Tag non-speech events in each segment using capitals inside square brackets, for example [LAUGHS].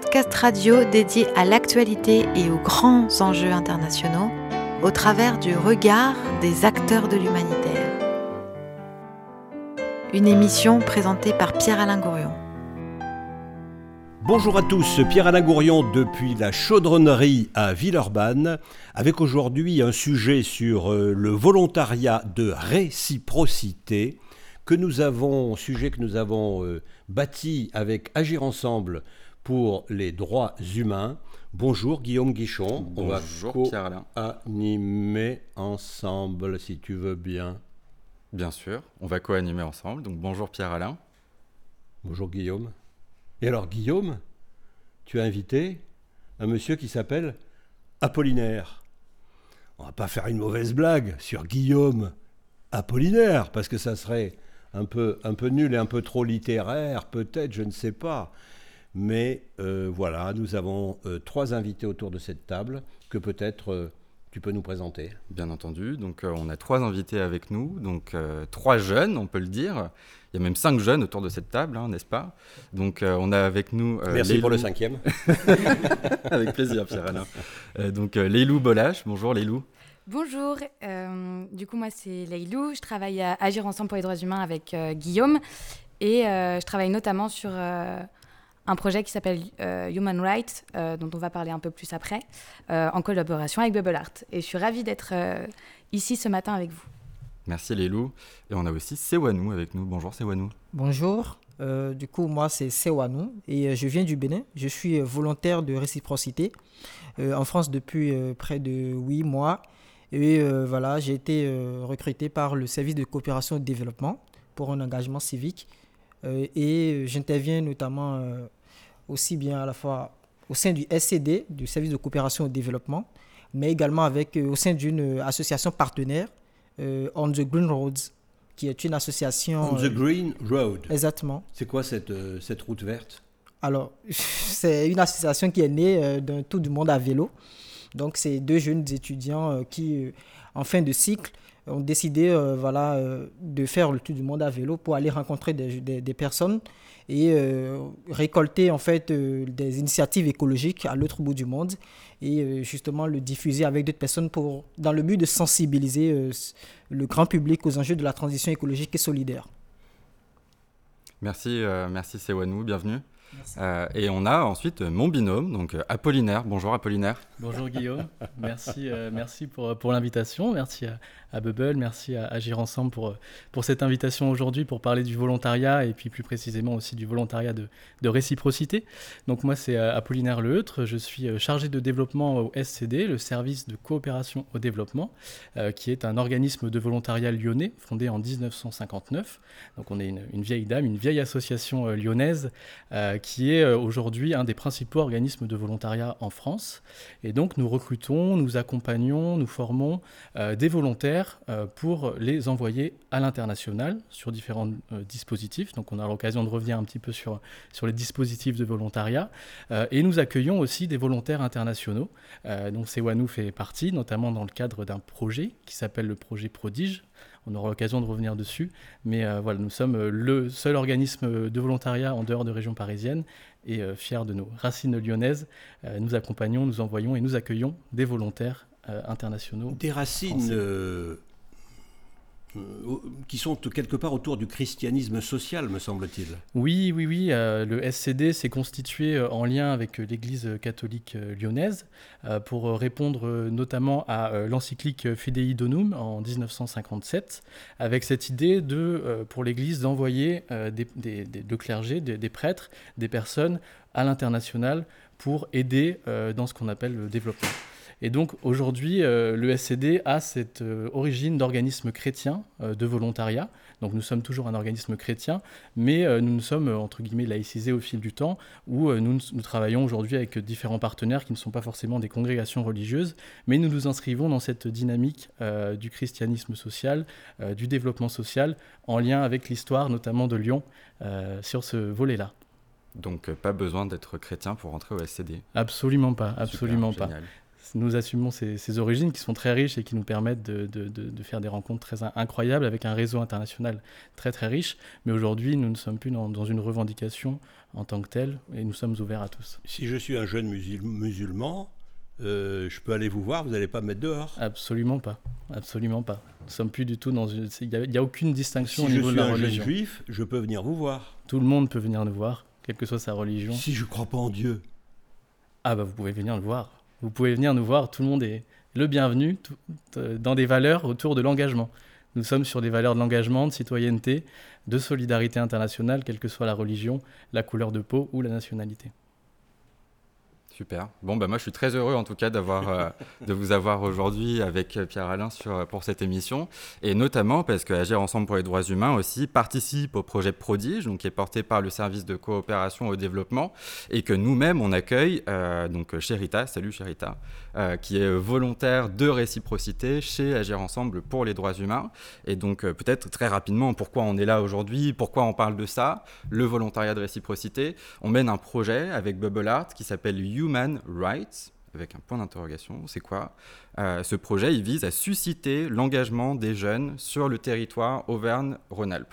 Podcast radio dédié à l'actualité et aux grands enjeux internationaux au travers du regard des acteurs de l'humanitaire. Une émission présentée par Pierre-Alain Gourion. Bonjour à tous, Pierre-Alain Gourion depuis la chaudronnerie à Villeurbanne, avec aujourd'hui un sujet sur euh, le volontariat de réciprocité que nous avons, sujet que nous avons euh, bâti avec Agir Ensemble pour les droits humains. Bonjour Guillaume Guichon. Bonjour Pierre-Alain. Animer ensemble si tu veux bien. Bien sûr, on va co-animer ensemble. Donc bonjour Pierre-Alain. Bonjour Guillaume. Et alors Guillaume, tu as invité un monsieur qui s'appelle Apollinaire. On va pas faire une mauvaise blague sur Guillaume Apollinaire, parce que ça serait un peu, un peu nul et un peu trop littéraire, peut-être, je ne sais pas. Mais euh, voilà, nous avons euh, trois invités autour de cette table que peut-être euh, tu peux nous présenter. Bien entendu. Donc, on a trois invités avec nous, donc trois jeunes, on peut le dire. Il y a même cinq jeunes autour de cette table, hein, n'est-ce pas? Donc, on a avec nous. Merci pour le cinquième. [LAUGHS] avec plaisir, Pierre-Alain. donc, Leilou Bolache. Bonjour, Leilou. Bonjour, euh, du coup moi c'est Leilou, je travaille à Agir Ensemble pour les droits humains avec euh, Guillaume et euh, je travaille notamment sur un projet qui s'appelle Human Rights, dont on va parler un peu plus après, en collaboration avec Bubble Art. Et je suis ravie d'être ici ce matin avec vous. Merci Leilou. Et on a aussi Sewanou avec nous. Bonjour Sewanou. Bonjour. du coup, moi, c'est Sewanou et je viens du Bénin. Je suis volontaire de réciprocité en France depuis près de huit mois. Et euh, voilà, j'ai été euh, recruté par le service de coopération et de développement pour un engagement civique. Euh, et j'interviens notamment aussi bien à la fois au sein du SCD, du service de coopération et de développement, mais également avec, au sein d'une association partenaire, On the Green Roads, qui est une association... On the Green Road. Exactement. C'est quoi cette, cette route verte? Alors, [LAUGHS] c'est une association qui est née d'un tour du monde à vélo. Donc, c'est deux jeunes étudiants euh, qui, euh, en fin de cycle, ont décidé euh, voilà, de faire le tour du monde à vélo pour aller rencontrer des, des, personnes et récolter en fait des initiatives écologiques à l'autre bout du monde et justement le diffuser avec d'autres personnes pour, dans le but de sensibiliser le grand public aux enjeux de la transition écologique et solidaire. Merci, merci Sewanou, bienvenue. Euh, et on a ensuite mon binôme, donc euh, Apollinaire. Bonjour Apollinaire. Bonjour Guillaume. merci, euh, merci pour, pour l'invitation. Merci à, à, Bubble, merci à Agir Ensemble pour, pour cette invitation aujourd'hui pour parler du volontariat et puis plus précisément aussi du volontariat de, de réciprocité. Donc moi c'est Apollinaire Leutre, je suis chargé de développement au SCD, le service de coopération au développement, qui est un organisme de volontariat lyonnais fondé en 1959. Donc on est une, une vieille dame, une vieille association lyonnaise qui est euh, aujourd'hui un des principaux organismes de volontariat en France. Et donc nous recrutons, nous accompagnons, nous formons euh, des volontaires euh, pour les envoyer à l'international sur différents dispositifs. Donc on a l'occasion de revenir un petit peu sur, les dispositifs de volontariat. et nous accueillons aussi des volontaires internationaux. donc Sewanou fait partie, notamment dans le cadre d'un projet qui s'appelle le projet Prodige, on aura l'occasion de revenir dessus. Mais euh, voilà, nous sommes euh, le seul organisme de volontariat en dehors de région parisienne et euh, fiers de nos racines lyonnaises. nous accompagnons, nous envoyons et nous accueillons des volontaires internationaux. Des racines euh, qui sont quelque part autour du christianisme social, me semble-t-il. Oui, oui, oui. Euh, le SCD s'est constitué euh, en lien avec l'Église catholique lyonnaise pour répondre notamment à l'encyclique Fidei Donum en 1957, avec cette idée de, pour l'Église d'envoyer des, des, clergés, des, prêtres, des personnes à l'international pour aider dans ce qu'on appelle le développement. Et donc aujourd'hui, euh, le SCD a cette euh, origine d'organisme chrétien euh, de volontariat. Donc nous sommes toujours un organisme chrétien, mais nous nous sommes, entre guillemets, laïcisés au fil du temps, où nous, nous, travaillons aujourd'hui avec différents partenaires qui ne sont pas forcément des congrégations religieuses, mais nous nous inscrivons dans cette dynamique du christianisme social, du développement social, en lien avec l'histoire notamment de Lyon sur ce volet-là. Donc pas besoin d'être chrétien pour rentrer au SCD Absolument pas, absolument pas. Nous assumons ces, origines qui sont très riches et qui nous permettent de, faire des rencontres très incroyables avec un réseau international très très riche. Mais aujourd'hui, nous ne sommes plus dans, une revendication en tant que telle et nous sommes ouverts à tous. Si je suis un jeune musulman, euh, je peux aller vous voir, vous n'allez pas me mettre dehors Absolument pas. Absolument pas. Nous sommes plus du tout dans une. Il n'y a, aucune distinction au niveau de la religion. Si je suis un juif, je peux venir vous voir. Tout le monde peut venir nous voir, quelle que soit sa religion. Si je ne crois pas en Dieu. Ah bah vous pouvez venir le voir. Vous pouvez venir nous voir, tout le monde est le bienvenu dans des valeurs autour de l'engagement. Nous sommes sur des valeurs de l'engagement, de citoyenneté, de solidarité internationale, quelle que soit la religion, la couleur de peau ou la nationalité. Super. Bon, bah, moi, je suis très heureux, en tout cas, d'avoir, euh, [LAUGHS] de vous avoir aujourd'hui avec euh, Pierre-Alain sur, pour cette émission. Et notamment parce que Agir Ensemble pour les droits humains aussi participe au projet Prodige, donc, qui est porté par le service de coopération au développement, et que nous-mêmes, on accueille, euh, donc Cherita, salut Cherita, qui est volontaire de réciprocité chez Agir Ensemble pour les droits humains. Et donc, peut-être très rapidement, pourquoi on est là aujourd'hui, pourquoi on parle de ça, le volontariat de réciprocité. On mène un projet avec Bubble Art qui s'appelle You Human Rights, avec un point d'interrogation, c'est quoi euh, Ce projet, il vise à susciter l'engagement des jeunes sur le territoire Auvergne-Rhône-Alpes.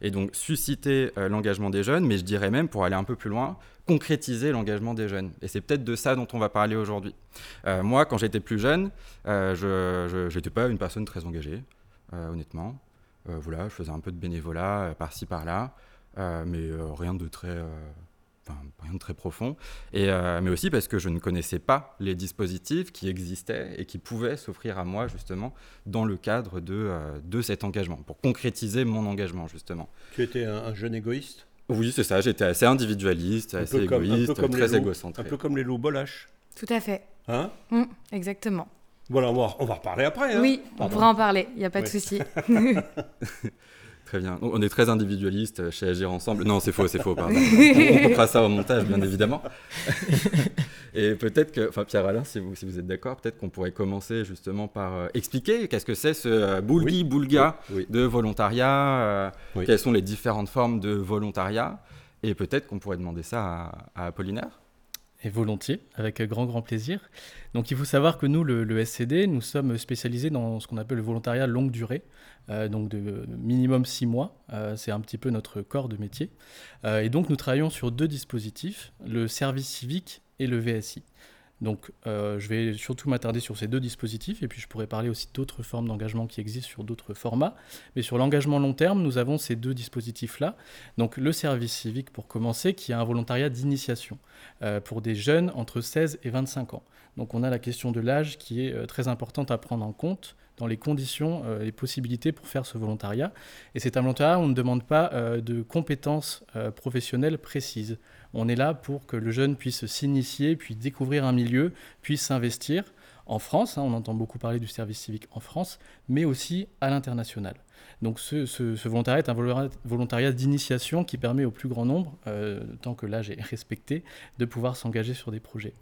Et donc susciter euh, l'engagement des jeunes, mais je dirais même, pour aller un peu plus loin, concrétiser l'engagement des jeunes. Et c'est peut-être de ça dont on va parler aujourd'hui. Euh, moi, quand j'étais plus jeune, je n'étais pas une personne très engagée, honnêtement. voilà, je faisais un peu de bénévolat par-ci, par-là, mais rien de très rien de très profond, et, euh, mais aussi parce que je ne connaissais pas les dispositifs qui existaient et qui pouvaient s'offrir à moi justement dans le cadre de, euh, de cet engagement, pour concrétiser mon engagement justement. Tu étais un, jeune égoïste? Oui, c'est ça, j'étais assez individualiste, assez égoïste, très égocentré. Un peu comme les loups bolaches. Tout à fait. Hein? Mmh, Exactement. Voilà, on va, on va reparler après. Hein oui, on pourra en parler, il n'y a pas de souci. [LAUGHS] [LAUGHS] Très bien. On est très individualiste chez Agir Ensemble. Non, c'est faux, c'est faux, pardon. [LAUGHS] on coupera ça au montage, bien évidemment. [LAUGHS] Et peut-être que, enfin Pierre-Alain, si vous, si vous êtes d'accord, peut-être qu'on pourrait commencer justement par euh, expliquer qu'est-ce que c'est ce euh, boulgui-boulga de volontariat, euh, quelles sont les différentes formes de volontariat, et peut-être qu'on pourrait demander ça à Apollinaire. Et volontiers, avec grand grand plaisir. Donc il faut savoir que nous, le, SCD, nous sommes spécialisés dans ce qu'on appelle le volontariat longue durée, euh, donc de minimum six mois. Euh, c'est un petit peu notre corps de métier. Euh, et donc nous travaillons sur deux dispositifs, le service civique et le VSI. Donc euh, je vais surtout m'attarder sur ces deux dispositifs et puis je pourrais parler aussi d'autres formes d'engagement qui existent sur d'autres formats. Mais sur l'engagement long terme, nous avons ces deux dispositifs-là. Donc le service civique pour commencer, qui est un volontariat d'initiation euh, pour des jeunes entre 16 et 25 ans. Donc on a la question de l'âge qui est euh, très importante à prendre en compte dans les conditions et les possibilités pour faire ce volontariat. Et c'est un volontariat où on ne demande pas de compétences professionnelles précises. On est là pour que le jeune puisse s'initier, puis découvrir un milieu, puisse s'investir en France. Hein, on entend beaucoup parler du service civique en France, mais aussi à l'international. Donc ce, volontariat est un volontariat d'initiation qui permet au plus grand nombre, euh, tant que l'âge est respecté, de pouvoir s'engager sur des projets.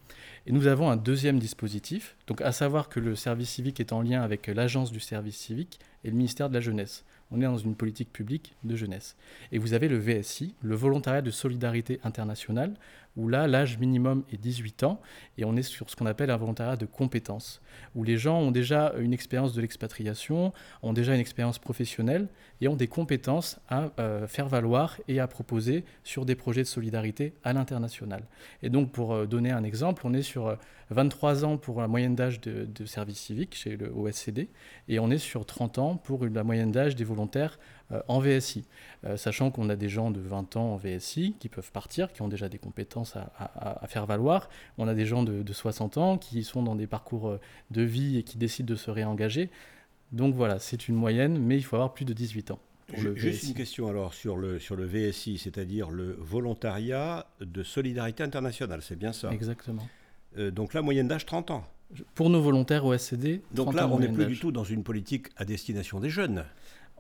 Et nous avons un deuxième dispositif, donc à savoir que le service civique est en lien avec l'agence du service civique et le ministère de la jeunesse on est dans une politique publique de jeunesse. Et vous avez le VSI, le volontariat de solidarité internationale, où là, l'âge minimum est 18 ans, et on est sur ce qu'on appelle un volontariat de compétences, où les gens ont déjà une expérience de l'expatriation, ont déjà une expérience professionnelle, et ont des compétences à euh, faire valoir et à proposer sur des projets de solidarité à l'international. Et donc, pour euh, donner un exemple, on est sur 23 euh, ans pour la moyenne d'âge de, de, service civique chez le OSCD, et on est sur 30 ans pour la moyenne d'âge des volontaires en VSI, euh, sachant qu'on a des gens de 20 ans en VSI qui peuvent partir, qui ont déjà des compétences à, faire valoir. On a des gens de, 60 ans qui sont dans des parcours euh, de vie et qui décident de se réengager. Donc voilà, c'est une moyenne, mais il faut avoir plus de 18 ans. Juste une question alors sur le, sur le VSI, c'est-à-dire le volontariat de solidarité internationale, c'est bien ça? Exactement. donc la moyenne d'âge 30 ans Pour nos volontaires au SCD. Donc là, on n'est plus du tout dans une politique à destination des jeunes.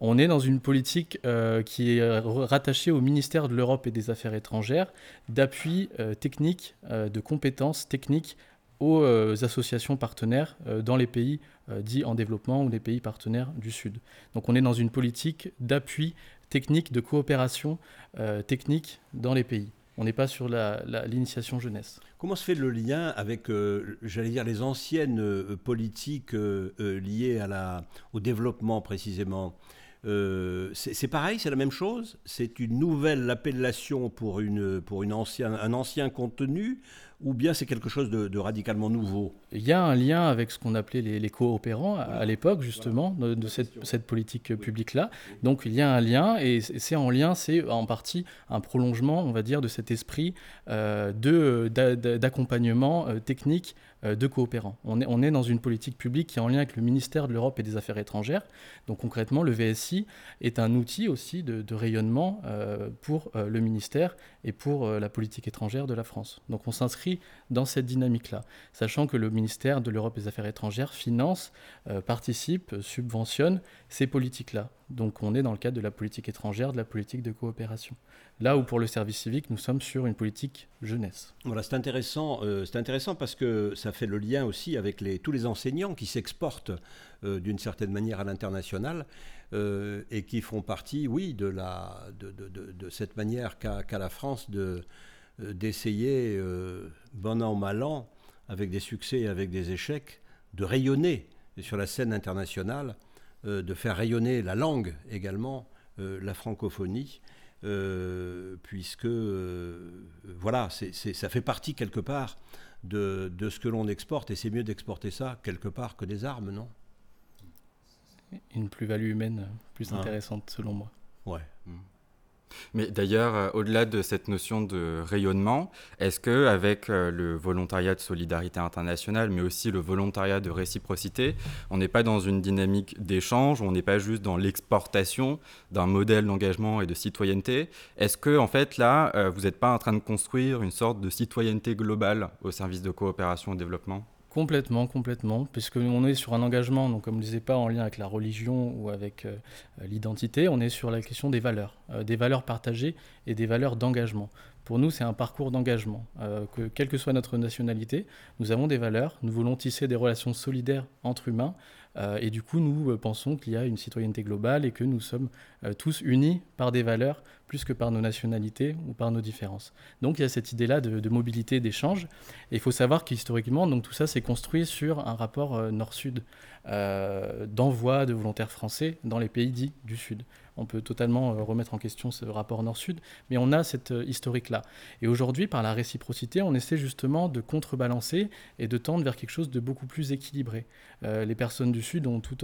On est dans une politique euh, qui est rattachée au ministère de l'Europe et des Affaires étrangères d'appui euh, technique, euh, de compétences techniques aux associations partenaires dans les pays dits en développement ou les pays partenaires du Sud. Donc on est dans une politique d'appui technique, de coopération technique dans les pays. On n'est pas sur l'initiation jeunesse. Comment se fait le lien avec, euh, j'allais dire, les anciennes euh, politiques liées au développement précisément? C'est pareil, c'est la même chose? C'est une nouvelle appellation pour, un ancien contenu ou bien c'est quelque chose de, radicalement nouveau Il y a un lien avec ce qu'on appelait les, coopérants à, l'époque, justement, de, cette, politique publique-là. Donc il y a un lien, et c'est en lien, c'est en partie un prolongement, on va dire, de cet esprit euh, d'accompagnement euh, technique euh, de coopérants. On est, on est dans une politique publique qui est en lien avec le ministère de l'Europe et des Affaires étrangères. Donc concrètement, le VSI est un outil aussi de, rayonnement pour le ministère et pour la politique étrangère de la France. Donc on s'inscrit dans cette dynamique-là, sachant que le ministère de l'Europe et des Affaires étrangères finance, euh, participe, subventionne ces politiques-là. Donc on est dans le cadre de la politique étrangère, de la politique de coopération. Là où pour le service civique, nous sommes sur une politique jeunesse. Voilà, c'est intéressant, euh, intéressant parce que ça fait le lien aussi avec tous les enseignants qui s'exportent euh, d'une certaine manière à l'international et qui font partie, oui, de, cette manière qu'a la France de d'essayer, euh, bon an, mal an, avec des succès et avec des échecs, de rayonner sur la scène internationale, euh, de faire rayonner la langue également, la francophonie, puisque voilà, ça fait partie quelque part de, ce que l'on exporte, et c'est mieux d'exporter ça quelque part que des armes, non? Une plus-value humaine plus hein intéressante selon moi. Ouais. Mais d'ailleurs, euh, au-delà de cette notion de rayonnement, est-ce que avec euh, le volontariat de solidarité internationale, mais aussi le volontariat de réciprocité, on n'est pas dans une dynamique d'échange, on n'est pas juste dans l'exportation d'un modèle d'engagement et de citoyenneté? Est-ce que en fait là, euh, vous n'êtes pas en train de construire une sorte de citoyenneté globale au service de coopération et développement? Complètement, complètement, puisqu'on est sur un engagement, donc comme je disais pas en lien avec la religion ou avec euh, l'identité, on est sur la question des valeurs, euh, des valeurs partagées et des valeurs d'engagement. Pour nous, c'est un parcours d'engagement, euh, que quelle que soit notre nationalité, nous avons des valeurs, nous voulons tisser des relations solidaires entre humains, et du coup, nous pensons qu'il y a une citoyenneté globale et que nous sommes tous unis par des valeurs plus que par nos nationalités ou par nos différences. Donc il y a cette idée-là de, mobilité, d'échange. Et il faut savoir qu'historiquement, donc tout ça s'est construit sur un rapport euh, nord-sud, euh, d'envoi de volontaires français dans les pays dits du Sud. On peut totalement euh, remettre en question ce rapport nord-sud, mais on a cette historique-là. Et aujourd'hui, par la réciprocité, on essaie justement de contrebalancer et de tendre vers quelque chose de beaucoup plus équilibré. les personnes du Sud ont tout,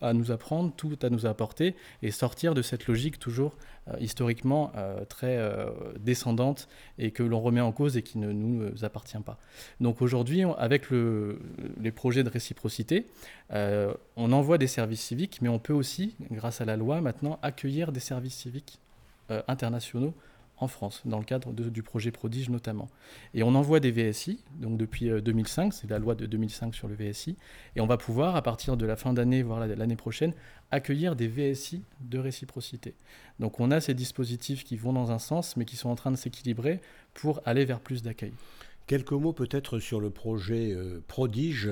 à nous apprendre, tout à nous apporter, et sortir de cette logique toujours historiquement euh, très euh, descendante et que l'on remet en cause et qui ne nous appartient pas. Donc aujourd'hui, avec le, les projets de réciprocité, on envoie des services civiques, mais on peut aussi, grâce à la loi maintenant, accueillir des services civiques internationaux en France, dans le cadre du projet Prodige notamment. Et on envoie des VSI, donc depuis 2005, c'est la loi de 2005 sur le VSI, et on va pouvoir, à partir de la fin d'année, voire l'année prochaine, accueillir des VSI de réciprocité. Donc on a ces dispositifs qui vont dans un sens, mais qui sont en train de s'équilibrer pour aller vers plus d'accueil. Quelques mots peut-être sur le projet euh, Prodige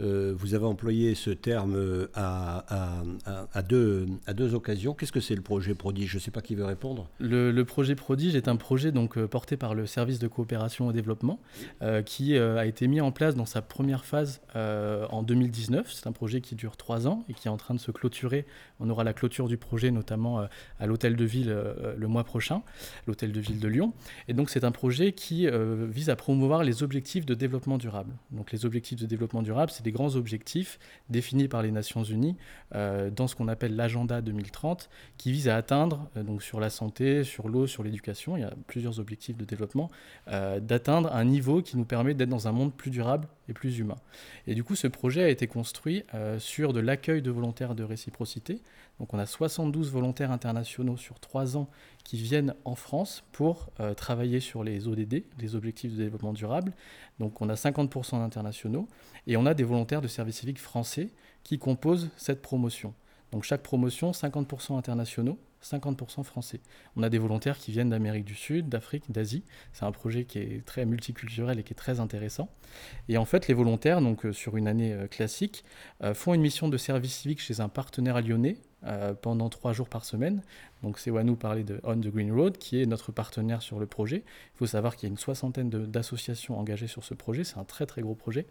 euh, vous avez employé ce terme euh, à, deux, occasions. Qu'est-ce que c'est le projet Prodige? Je ne sais pas qui veut répondre. Le, projet Prodige est un projet donc, euh, porté par le service de coopération et développement qui a été mis en place dans sa première phase en 2019. C'est un projet qui dure trois ans et qui est en train de se clôturer. On aura la clôture du projet notamment à l'hôtel de ville le mois prochain, l'hôtel de ville de Lyon. Et donc c'est un projet qui vise à promouvoir les objectifs de développement durable. Donc les objectifs de développement durable, c'est des grands objectifs définis par les Nations Unies euh, dans ce qu'on appelle l'agenda 2030, qui vise à atteindre, euh, sur la santé, sur l'eau, sur l'éducation, il y a plusieurs objectifs de développement, euh, d'atteindre un niveau qui nous permet d'être dans un monde plus durable et plus humain. Et du coup, ce projet a été construit sur de l'accueil de volontaires de réciprocité. Donc on a 72 volontaires internationaux sur trois ans qui viennent en France pour travailler sur les ODD, les objectifs de développement durable. Donc on a 50% d'internationaux et on a des volontaires de service civique français qui composent cette promotion. Donc chaque promotion, 50% internationaux, 50% français. On a des volontaires qui viennent d'Amérique du Sud, d'Afrique, d'Asie. C'est un projet qui est très multiculturel et qui est très intéressant. Et en fait, les volontaires, donc euh, sur une année euh, classique, euh, font une mission de service civique chez un partenaire lyonnais pendant trois jours par semaine. Donc Sewanou parlait de On the Green Road, qui est notre partenaire sur le projet. Il faut savoir qu'il y a une soixantaine d'associations engagées sur ce projet. C'est un très très gros projet.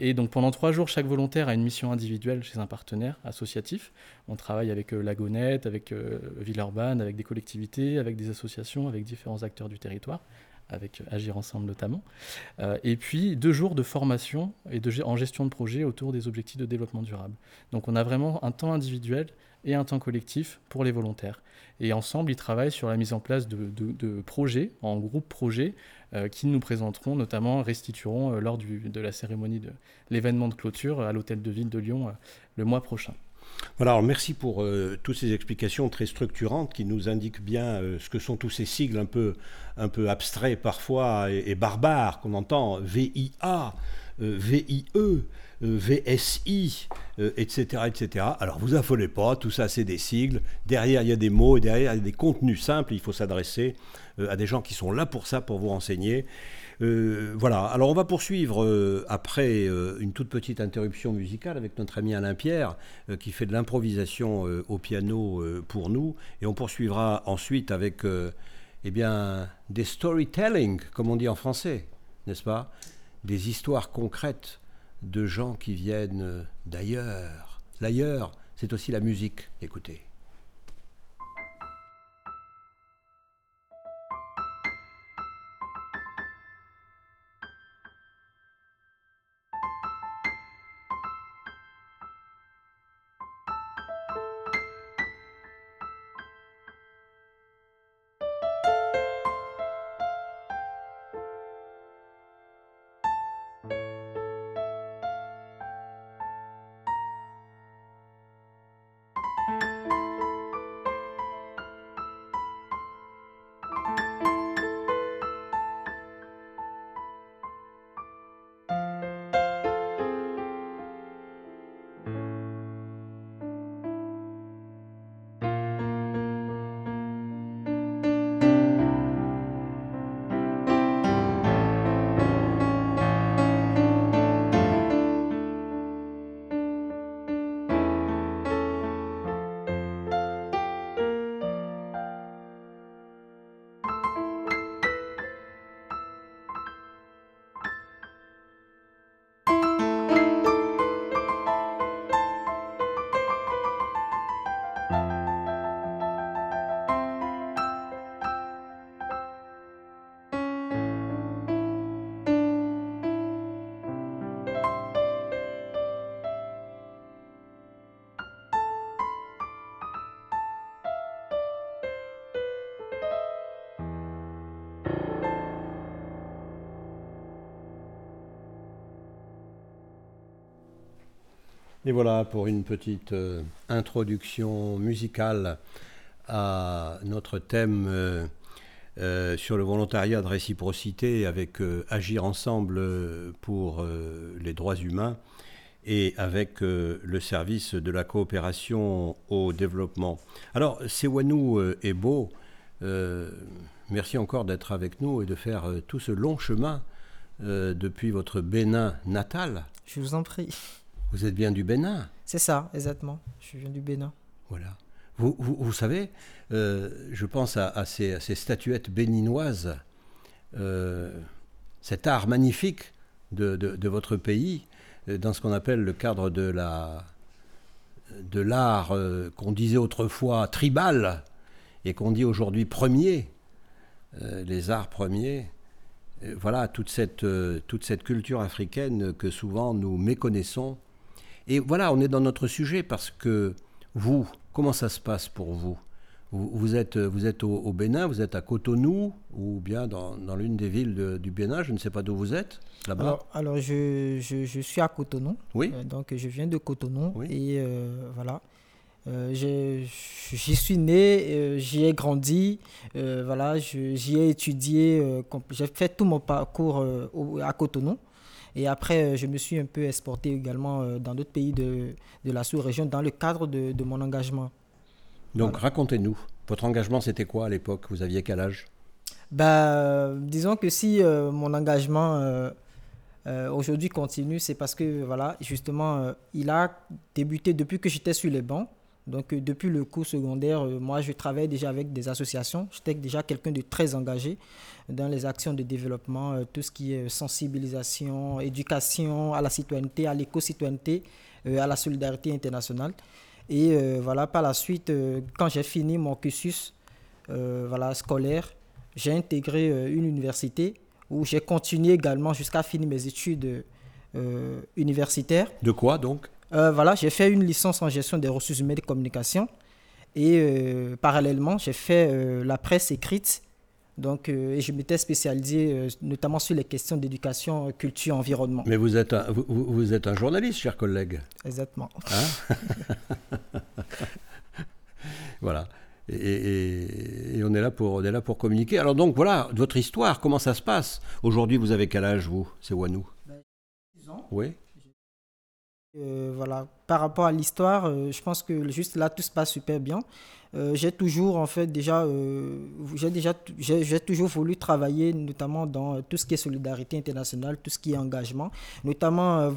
et donc pendant trois jours, chaque volontaire a une mission individuelle chez un partenaire associatif. On travaille avec Lagonette, avec Villeurbanne, avec des collectivités, avec des associations, avec différents acteurs du territoire avec Agir Ensemble notamment. Euh, et puis deux jours de formation et de, en gestion de projet autour des objectifs de développement durable. Donc on a vraiment un temps individuel et un temps collectif pour les volontaires. Et ensemble, ils travaillent sur la mise en place de, projets, en groupe projet, euh, qui nous présenteront, notamment restitueront euh, lors du, de la cérémonie de l'événement de clôture à l'hôtel de ville de Lyon le mois prochain. Alors merci pour euh, toutes ces explications très structurantes qui nous indiquent bien euh, ce que sont tous ces sigles un peu, abstraits parfois et, barbares qu'on entend, VIA, euh, VIE, VSI, etc., etc. Alors vous affolez pas, tout ça c'est des sigles, derrière il y a des mots, et derrière il y a des contenus simples, il faut s'adresser à des gens qui sont là pour ça, pour vous renseigner. Euh, voilà, alors on va poursuivre euh, après euh, une toute petite interruption musicale avec notre ami Alain Pierre qui fait de l'improvisation au piano pour nous et on poursuivra ensuite avec eh bien, des storytelling, comme on dit en français, n'est-ce pas? Des histoires concrètes de gens qui viennent d'ailleurs. L'ailleurs, c'est aussi la musique, écoutez. Et voilà pour une petite euh, introduction musicale à notre thème euh, euh, sur le volontariat de réciprocité avec Agir ensemble pour les droits humains et avec le service de la coopération au développement. Alors, Sewanou est beau. merci encore d'être avec nous et de faire tout ce long chemin depuis votre Bénin natal. Je vous en prie. Vous êtes bien du Bénin C'est ça, exactement. Je viens du Bénin. Voilà. Vous, vous, savez, euh, je pense à, ces, statuettes béninoises, euh, cet art magnifique de, de, votre pays, euh, dans ce qu'on appelle le cadre de la de l'art qu'on disait autrefois tribal et qu'on dit aujourd'hui premier, les arts premiers. voilà toute cette, toute cette culture africaine que souvent nous méconnaissons et voilà, on est dans notre sujet parce que vous, comment ça se passe pour vous? Vous, êtes, vous êtes au, Bénin, vous êtes à Cotonou ou bien dans, dans l'une des villes du Bénin, je ne sais pas d'où vous êtes là-bas? Alors, je, je, suis à Cotonou. Oui. Euh, donc je viens de Cotonou et euh, voilà. Euh, j'y suis né, j'y ai grandi, voilà, j'y ai étudié, j'ai fait tout mon parcours à Cotonou. Et après, euh, je me suis un peu exporté également euh, dans d'autres pays de, de la sous-région dans le cadre de, de mon engagement. Donc racontez-nous, votre engagement c'était quoi à l'époque? Vous aviez quel âge? Bah, Disons que si euh, mon engagement aujourd'hui continue, c'est parce que voilà, justement, il a débuté depuis que j'étais sur les bancs. Donc, depuis le cours secondaire, moi, je travaille déjà avec des associations. J'étais déjà quelqu'un de très engagé dans les actions de développement, tout ce qui est sensibilisation, éducation à la citoyenneté, à l'éco-citoyenneté, à la solidarité internationale. Et voilà, par la suite, quand j'ai fini mon cursus voilà, scolaire, j'ai intégré une université où j'ai continué également jusqu'à finir mes études universitaires. De quoi donc? euh, voilà, j'ai fait une licence en gestion des ressources humaines et communication. Et euh, parallèlement, j'ai fait euh, la presse écrite. Donc, et je m'étais spécialisé notamment sur les questions d'éducation, culture, environnement. Mais vous êtes un, vous, vous êtes un journaliste, cher collègue. Exactement. Hein [LAUGHS] [LAUGHS] voilà. Et, et, on, est là pour, on est là pour communiquer. Alors donc voilà, votre histoire, comment ça se passe? Aujourd'hui, vous avez quel âge, vous? C'est Wanou ben, ans. Oui. Euh, voilà, par rapport à l'histoire, euh, je pense que juste là tout se passe super bien. Euh, j'ai toujours en fait déjà, j'ai déjà, j'ai toujours voulu travailler notamment dans tout ce qui est solidarité internationale, tout ce qui est engagement, notamment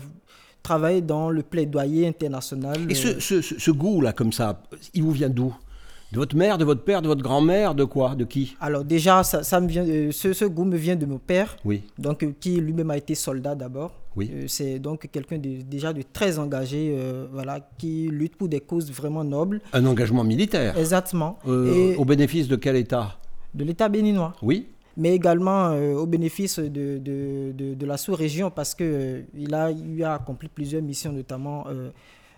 travailler dans le plaidoyer international. Et ce, ce, ce goût là comme ça, il vous vient d'où? De votre mère, de votre père, de votre grand-mère, de quoi? De qui? Alors déjà, ça, ça me vient, ce, ce, goût me vient de mon père, oui. donc, qui lui-même a été soldat d'abord. Oui. Euh, c'est donc quelqu'un de, déjà de très engagé, euh, voilà, qui lutte pour des causes vraiment nobles. Un engagement militaire. Exactement. Euh, Et au bénéfice de quel État? De l'État béninois. Oui. Mais également au bénéfice de, de, de, de la sous-région parce qu'il il a, il a accompli plusieurs missions, notamment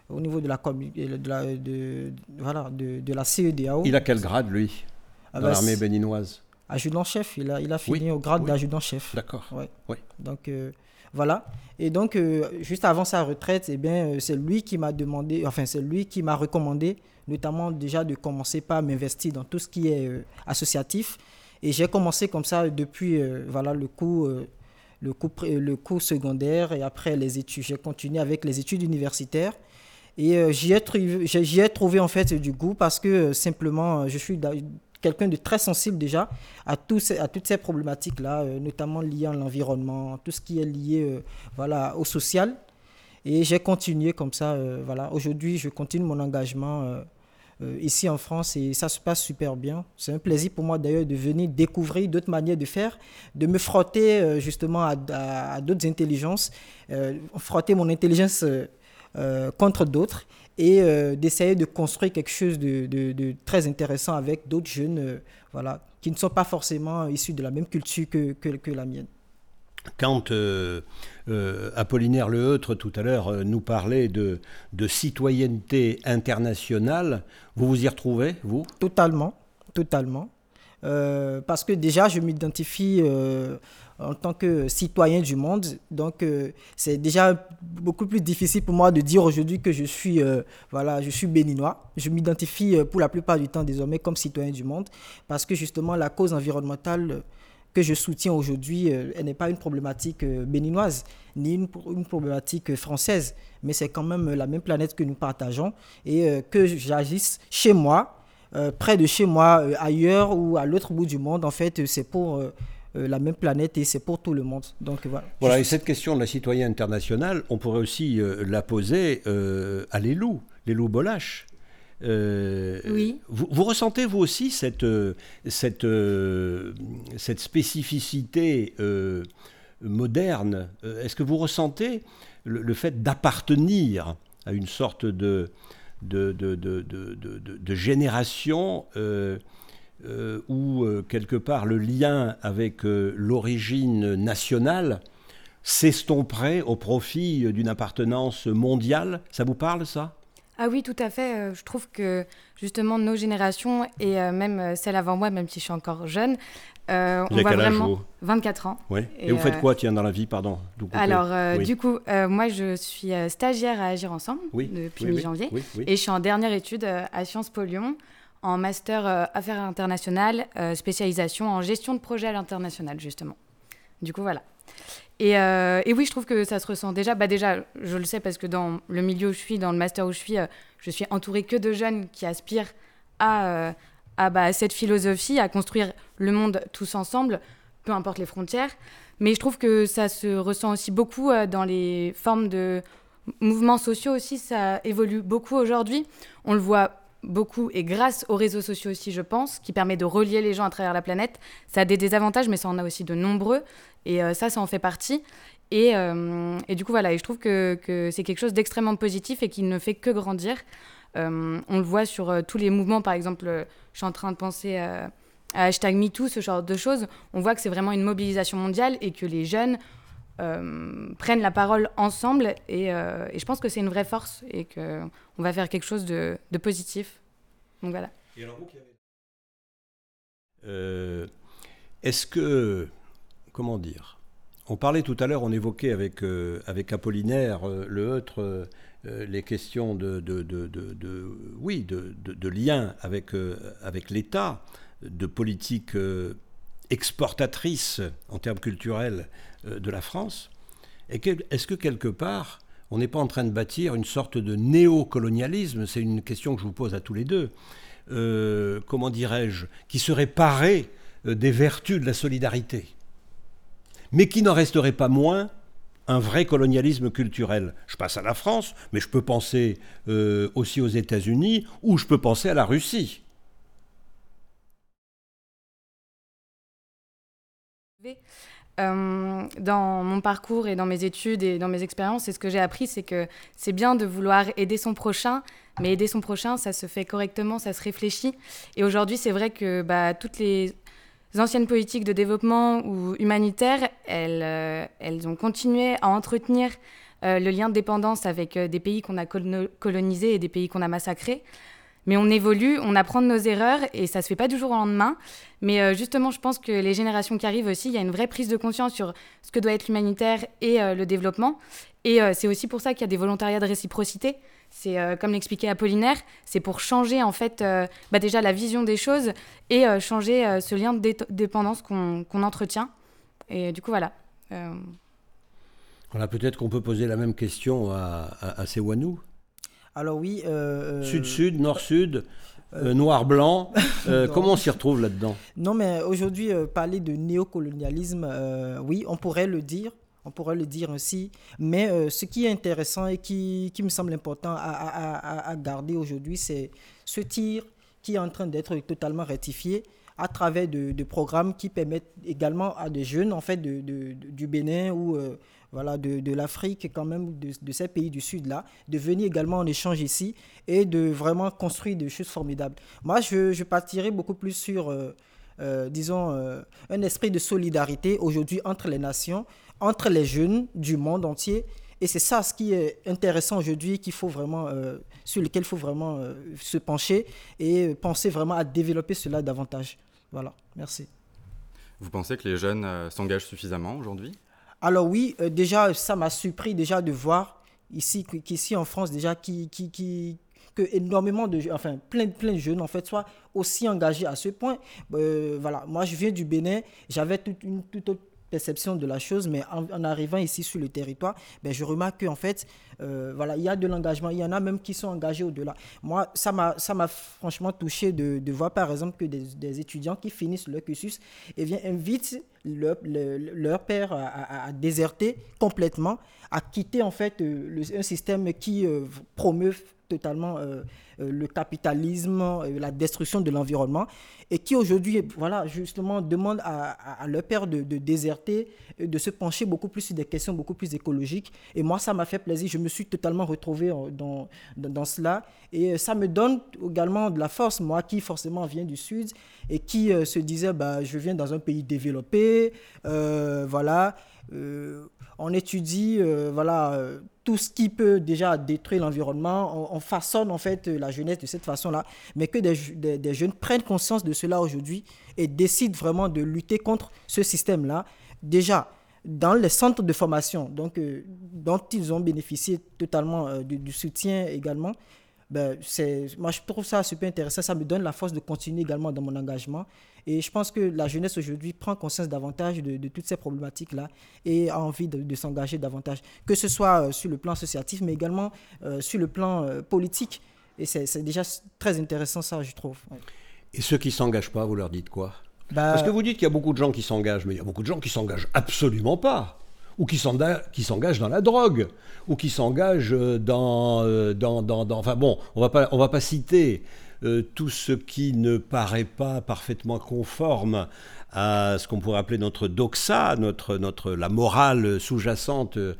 au niveau de la, de la, de, voilà, de, de la CEDAO. Il a quel grade, lui, Ah dans bah, l'armée béninoise Adjudant-chef, il a, il a fini Oui, au grade oui. d'adjudant-chef. D'accord. Ouais. Oui. Donc euh, voilà. Et donc euh, juste avant sa retraite, eh bien euh, c'est lui qui m'a demandé, enfin c'est lui qui m'a recommandé, notamment déjà de commencer par m'investir dans tout ce qui est euh, associatif. Et j'ai commencé comme ça depuis voilà le cours, le cours, le cours secondaire et après les études. J'ai continué avec les études universitaires. Et j'y ai, ai trouvé en fait du goût parce que simplement je suis quelqu'un de très sensible déjà à, tous à toutes ces problématiques-là, euh, notamment liées à l'environnement, tout ce qui est lié euh, voilà, au social. Et j'ai continué comme ça. euh, voilà. Aujourd'hui, je continue mon engagement ici en France et ça se passe super bien. C'est un plaisir pour moi d'ailleurs de venir découvrir d'autres manières de faire, de me frotter justement à, d'autres intelligences, frotter mon intelligence contre d'autres et euh, d'essayer de construire quelque chose de, de- de très intéressant avec d'autres jeunes euh, voilà, qui ne sont pas forcément issus de la même culture que, que, que la mienne. Quand euh, euh, Apollinaire Leheutre, tout à l'heure, euh, nous parlait de, de citoyenneté internationale, vous vous y retrouvez, vous? Totalement, totalement. Parce que déjà, je m'identifie en tant que citoyen du monde. Donc, euh, c'est déjà beaucoup plus difficile pour moi de dire aujourd'hui que je suis, euh, voilà, je suis béninois. Je m'identifie euh, pour la plupart du temps désormais comme citoyen du monde. Parce que justement, la cause environnementale que je soutiens aujourd'hui, elle n'est pas une problématique béninoise, ni une, problématique française. Mais c'est quand même la même planète que nous partageons. Et que j'agisse chez moi, près de chez moi, ailleurs ou à l'autre bout du monde, en fait, c'est pour la même planète et c'est pour tout le monde. Donc voilà. Voilà, et cette question de la citoyenne internationale, on pourrait aussi euh, la poser euh, à Lélou, Lélou Bolache. Euh, Oui. Vous, vous ressentez vous aussi cette, euh, cette, euh, cette spécificité euh, moderne? Euh, Est-ce que vous ressentez le, le fait d'appartenir à une sorte de, de, de, de, de- de- de- de génération euh, euh, où euh, quelque part le lien avec euh, l'origine nationale s'estomperait au profit d'une appartenance mondiale Ça vous parle ça? Ah oui, tout à fait. Je trouve que justement nos générations et même celle avant moi, même si je suis encore jeune, euh, on voit âge, vraiment vous? 24 ans. Ouais. Et, Et, vous faites quoi, tiens, dans la vie, pardon Alors euh, Oui. du coup, moi je suis stagiaire à Agir Ensemble Oui, depuis oui, mi-janvier et je suis en dernière étude à Sciences Po Lyon en master euh, affaires internationales, euh, spécialisation en gestion de projet à l'international justement. Du coup voilà. Et, euh, et oui, je trouve que ça se ressent déjà. Bah déjà, je le sais parce que dans le milieu où je suis, dans le master où je suis, je suis entourée que de jeunes qui aspirent à, euh, à bah, cette philosophie, à construire le monde tous ensemble, peu importe les frontières. Mais je trouve que ça se ressent aussi beaucoup dans les formes de mouvements sociaux aussi, ça évolue beaucoup aujourd'hui. On le voit beaucoup et grâce aux réseaux sociaux aussi, je pense, qui permet de relier les gens à travers la planète. Ça a des désavantages, mais ça en a aussi de nombreux. Et euh, ça, ça en fait partie. Et, euh, et, du coup, voilà, et je trouve que, que c'est quelque chose d'extrêmement positif et qui ne fait que grandir. Euh, on le voit sur tous les mouvements, par exemple, je suis en train de penser à hashtag MeToo, ce genre de choses. On voit que c'est vraiment une mobilisation mondiale et que les jeunes prennent la parole ensemble. Et, et je pense que c'est une vraie force et qu'on va faire quelque chose de, positif. Donc voilà. Est-ce que comment dire? On parlait tout à l'heure, on évoquait avec, euh, avec Apollinaire, euh, le euh, les questions de, de, de, de oui, de, lien avec, avec l'État, de politique exportatrice en termes culturels de la France. Est-ce que quelque part, on n'est pas en train de bâtir une sorte de néocolonialisme? C'est une question que je vous pose à tous les deux. comment dirais-je? Qui serait paré des vertus de la solidarité mais qui n'en resterait pas moins un vrai colonialisme culturel. Je passe à la France, mais je peux penser euh, aussi aux États-Unis ou je peux penser à la Russie. Euh, dans mon parcours et dans mes études et dans mes expériences, et ce que j'ai appris, c'est que c'est bien de vouloir aider son prochain, mais aider son prochain, ça se fait correctement, ça se réfléchit. Et aujourd'hui, c'est vrai que bah, toutes les anciennes politiques de développement ou humanitaires, elles, euh, elles ont continué à entretenir euh, le lien de dépendance avec des pays qu'on a colonisés et des pays qu'on a massacrés. Mais on évolue, on apprend de nos erreurs et ça se fait pas du jour au lendemain. Mais justement, je pense que les générations qui arrivent aussi, il y a une vraie prise de conscience sur ce que doit être l'humanitaire et le développement. Et c'est aussi pour ça qu'il y a des volontariats de réciprocité. C'est euh, comme l'expliquait Apollinaire, c'est pour changer en fait euh, bah, déjà la vision des choses et euh, changer ce lien de dépendance qu'on entretient. Et du coup voilà. Voilà, peut-être qu'on peut poser la même question à, à, Sewanou. Alors oui. Sud-sud, nord-sud. noir-blanc, [LAUGHS] comment on s'y retrouve là-dedans? Non, mais aujourd'hui, parler de néocolonialisme, oui, on pourrait le dire, on pourrait le dire ainsi. Mais euh, ce qui est intéressant et qui, qui me semble important à, à, à, garder aujourd'hui, c'est ce tir qui est en train d'être totalement rectifié à travers de, de, programmes qui permettent également à des jeunes en fait de, de, du Bénin ou euh, voilà de, l'Afrique quand même de, ces pays du sud là de venir également en échange ici et de vraiment construire des choses formidables moi je, je partirais beaucoup plus sur euh, disons un esprit de solidarité aujourd'hui entre les nations entre les jeunes du monde entier. Et c'est ça ce qui est intéressant aujourd'hui, qu'il faut vraiment, euh, sur lequel il faut vraiment euh, se pencher et penser vraiment à développer cela davantage. Voilà, merci. Vous pensez que les jeunes euh, s'engagent suffisamment aujourd'hui? Alors oui, déjà, ça m'a surpris déjà de voir ici, qu'ici en France, déjà, qui, qui, que énormément de enfin plein plein de jeunes en fait soient aussi engagés à ce point. Voilà. Moi je viens du Bénin. J'avais toute une toute perception de la chose, mais en, arrivant ici sur le territoire, ben, je remarque qu'en fait, euh, voilà, il y a de l'engagement, il y en a même qui sont engagés au-delà. Moi, ça m'a franchement touché de, de, voir par exemple que des, étudiants qui finissent leur cursus eh bien, invitent leur, leur, père à, déserter complètement, à quitter en fait euh, un système qui euh, promeut totalement le capitalisme, euh, la destruction de l'environnement, et qui aujourd'hui, voilà, justement, demande à, leur père de, déserter, de se pencher beaucoup plus sur des questions beaucoup plus écologiques. Et moi, ça m'a fait plaisir. Je me suis totalement retrouvé dans, dans, cela. Et ça me donne également de la force, moi qui forcément viens du Sud et qui se disait, bah, je viens dans un pays développé, voilà on étudie euh, voilà, euh, tout ce qui peut déjà détruire l'environnement. On, façonne en fait la jeunesse de cette façon-là, mais que des, jeunes prennent conscience de cela aujourd'hui et décident vraiment de lutter contre ce système-là. Déjà, dans les centres de formation, donc, euh, dont ils ont bénéficié totalement du, soutien également, ben, moi je trouve ça super intéressant. Ça me donne la force de continuer également dans mon engagement. Et je pense que la jeunesse aujourd'hui prend conscience davantage de, toutes ces problématiques-là et a envie de, s'engager davantage, que ce soit euh, sur le plan associatif, mais également euh, sur le plan euh, politique. Et c'est déjà très intéressant ça, je trouve. Et ceux qui ne s'engagent pas, vous leur dites quoi? Bah Parce que vous dites qu'il y a beaucoup de gens qui s'engagent, mais il y a beaucoup de gens qui s'engagent absolument pas. Ou qui s'engagent dans la drogue, ou qui s'engagent dans, dans, dans, Enfin bon, on va pas, on va pas citer tout ce qui ne paraît pas parfaitement conforme à ce qu'on pourrait appeler notre doxa, notre, notre, la morale sous-jacente euh,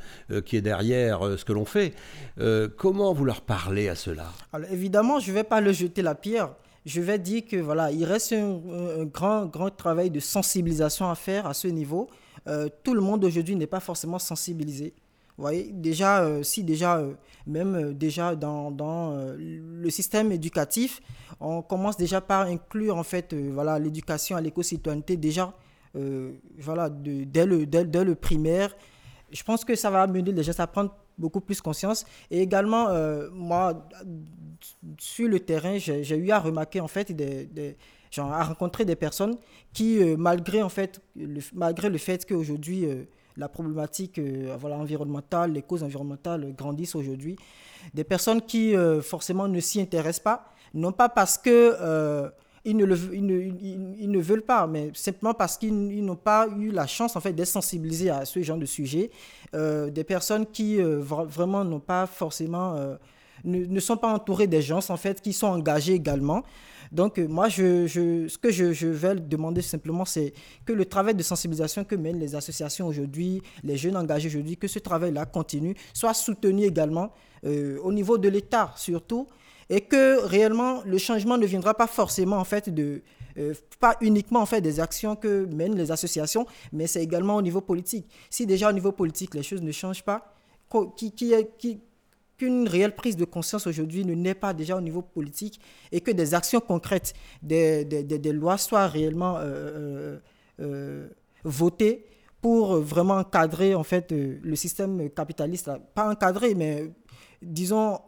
qui est derrière euh, ce que l'on fait. Euh, comment vous leur parlez à cela? Évidemment, je ne vais pas leur jeter la pierre. Je vais dire que voilà, il reste un, grand, grand travail de sensibilisation à faire à ce niveau. tout le monde aujourd'hui n'est pas forcément sensibilisé. Vous voyez, déjà, si déjà, même déjà dans, dans le système éducatif, on commence déjà par inclure en fait euh, voilà l'éducation à l'éco-citoyenneté déjà euh, voilà dès, le, dès, le primaire. Je pense que ça va amener les gens à prendre beaucoup plus conscience. Et également euh, moi sur le terrain j'ai eu à remarquer en fait des, genre, à rencontrer des personnes qui malgré en fait malgré le fait qu'aujourd'hui la problématique voilà, environnementale, les causes environnementales grandissent aujourd'hui. Des personnes qui forcément ne s'y intéressent pas, non pas parce que euh, ils, ne le, ils, ne, veulent pas, mais simplement parce qu'ils n'ont pas eu la chance en fait d'être sensibilisés à ce genre de sujet. Euh, des personnes qui euh, vraiment n'ont pas forcément, ne, sont pas entourées des gens en fait qui sont engagés également. Donc moi, je, ce que je, vais demander simplement, c'est que le travail de sensibilisation que mènent les associations aujourd'hui, les jeunes engagés aujourd'hui, que ce travail-là continue, soit soutenu également au niveau de l'État surtout, et que réellement le changement ne viendra pas forcément en fait de euh, pas uniquement en fait des actions que mènent les associations, mais c'est également au niveau politique. Si déjà au niveau politique les choses ne changent pas, qui, qui, qui qu'une réelle prise de conscience aujourd'hui ne naît pas déjà au niveau politique et que des actions concrètes, des, lois soient réellement euh, euh, votées pour vraiment encadrer en fait le système capitaliste, pas encadrer, mais disons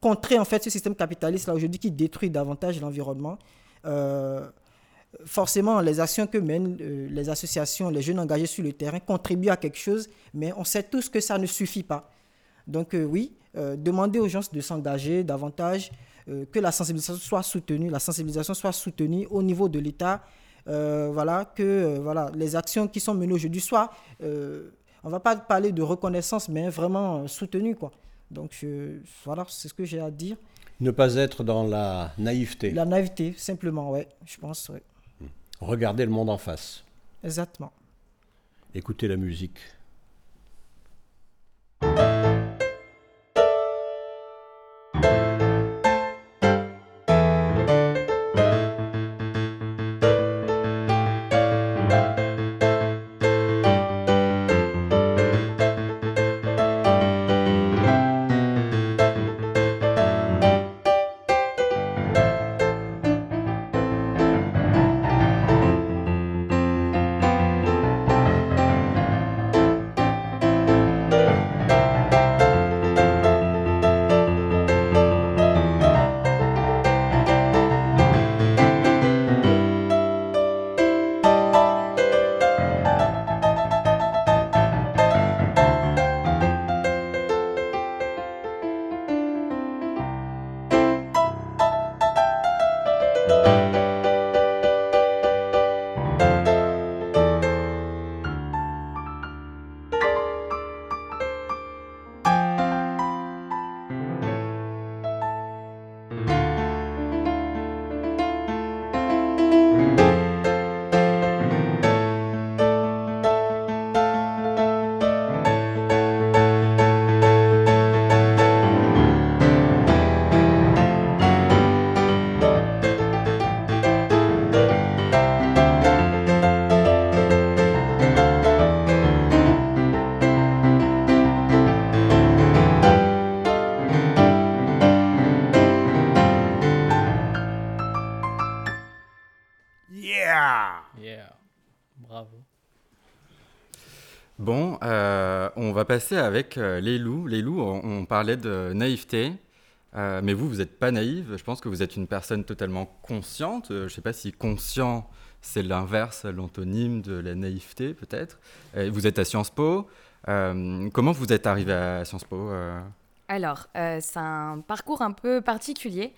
contrer en fait ce système capitaliste là aujourd'hui qui détruit davantage l'environnement. Euh, forcément, les actions que mènent euh, les associations, les jeunes engagés sur le terrain contribuent à quelque chose, mais on sait tous que ça ne suffit pas. Donc euh, oui, demander aux gens de s'engager davantage, que la sensibilisation soit soutenue, la sensibilisation soit soutenue au niveau de l'État, voilà, que voilà, les actions qui sont menées aujourd'hui soient, on ne va pas parler de reconnaissance, mais vraiment soutenues. Quoi. Donc voilà, c'est ce que j'ai à dire. Ne pas être dans la naïveté. La naïveté, simplement, ouais, je pense, ouais. Regardez le monde en face. Exactement. Écoutez la musique. Passer avec euh, les loups. Les loups, on, parlait de naïveté, euh, mais vous, vous n'êtes pas naïve. Je pense que vous êtes une personne totalement consciente. Euh, je ne sais pas si conscient, c'est l'inverse, l'antonyme de la naïveté, peut-être. vous êtes à Sciences Po. comment vous êtes arrivé à Sciences Po Alors, c'est un parcours un peu particulier.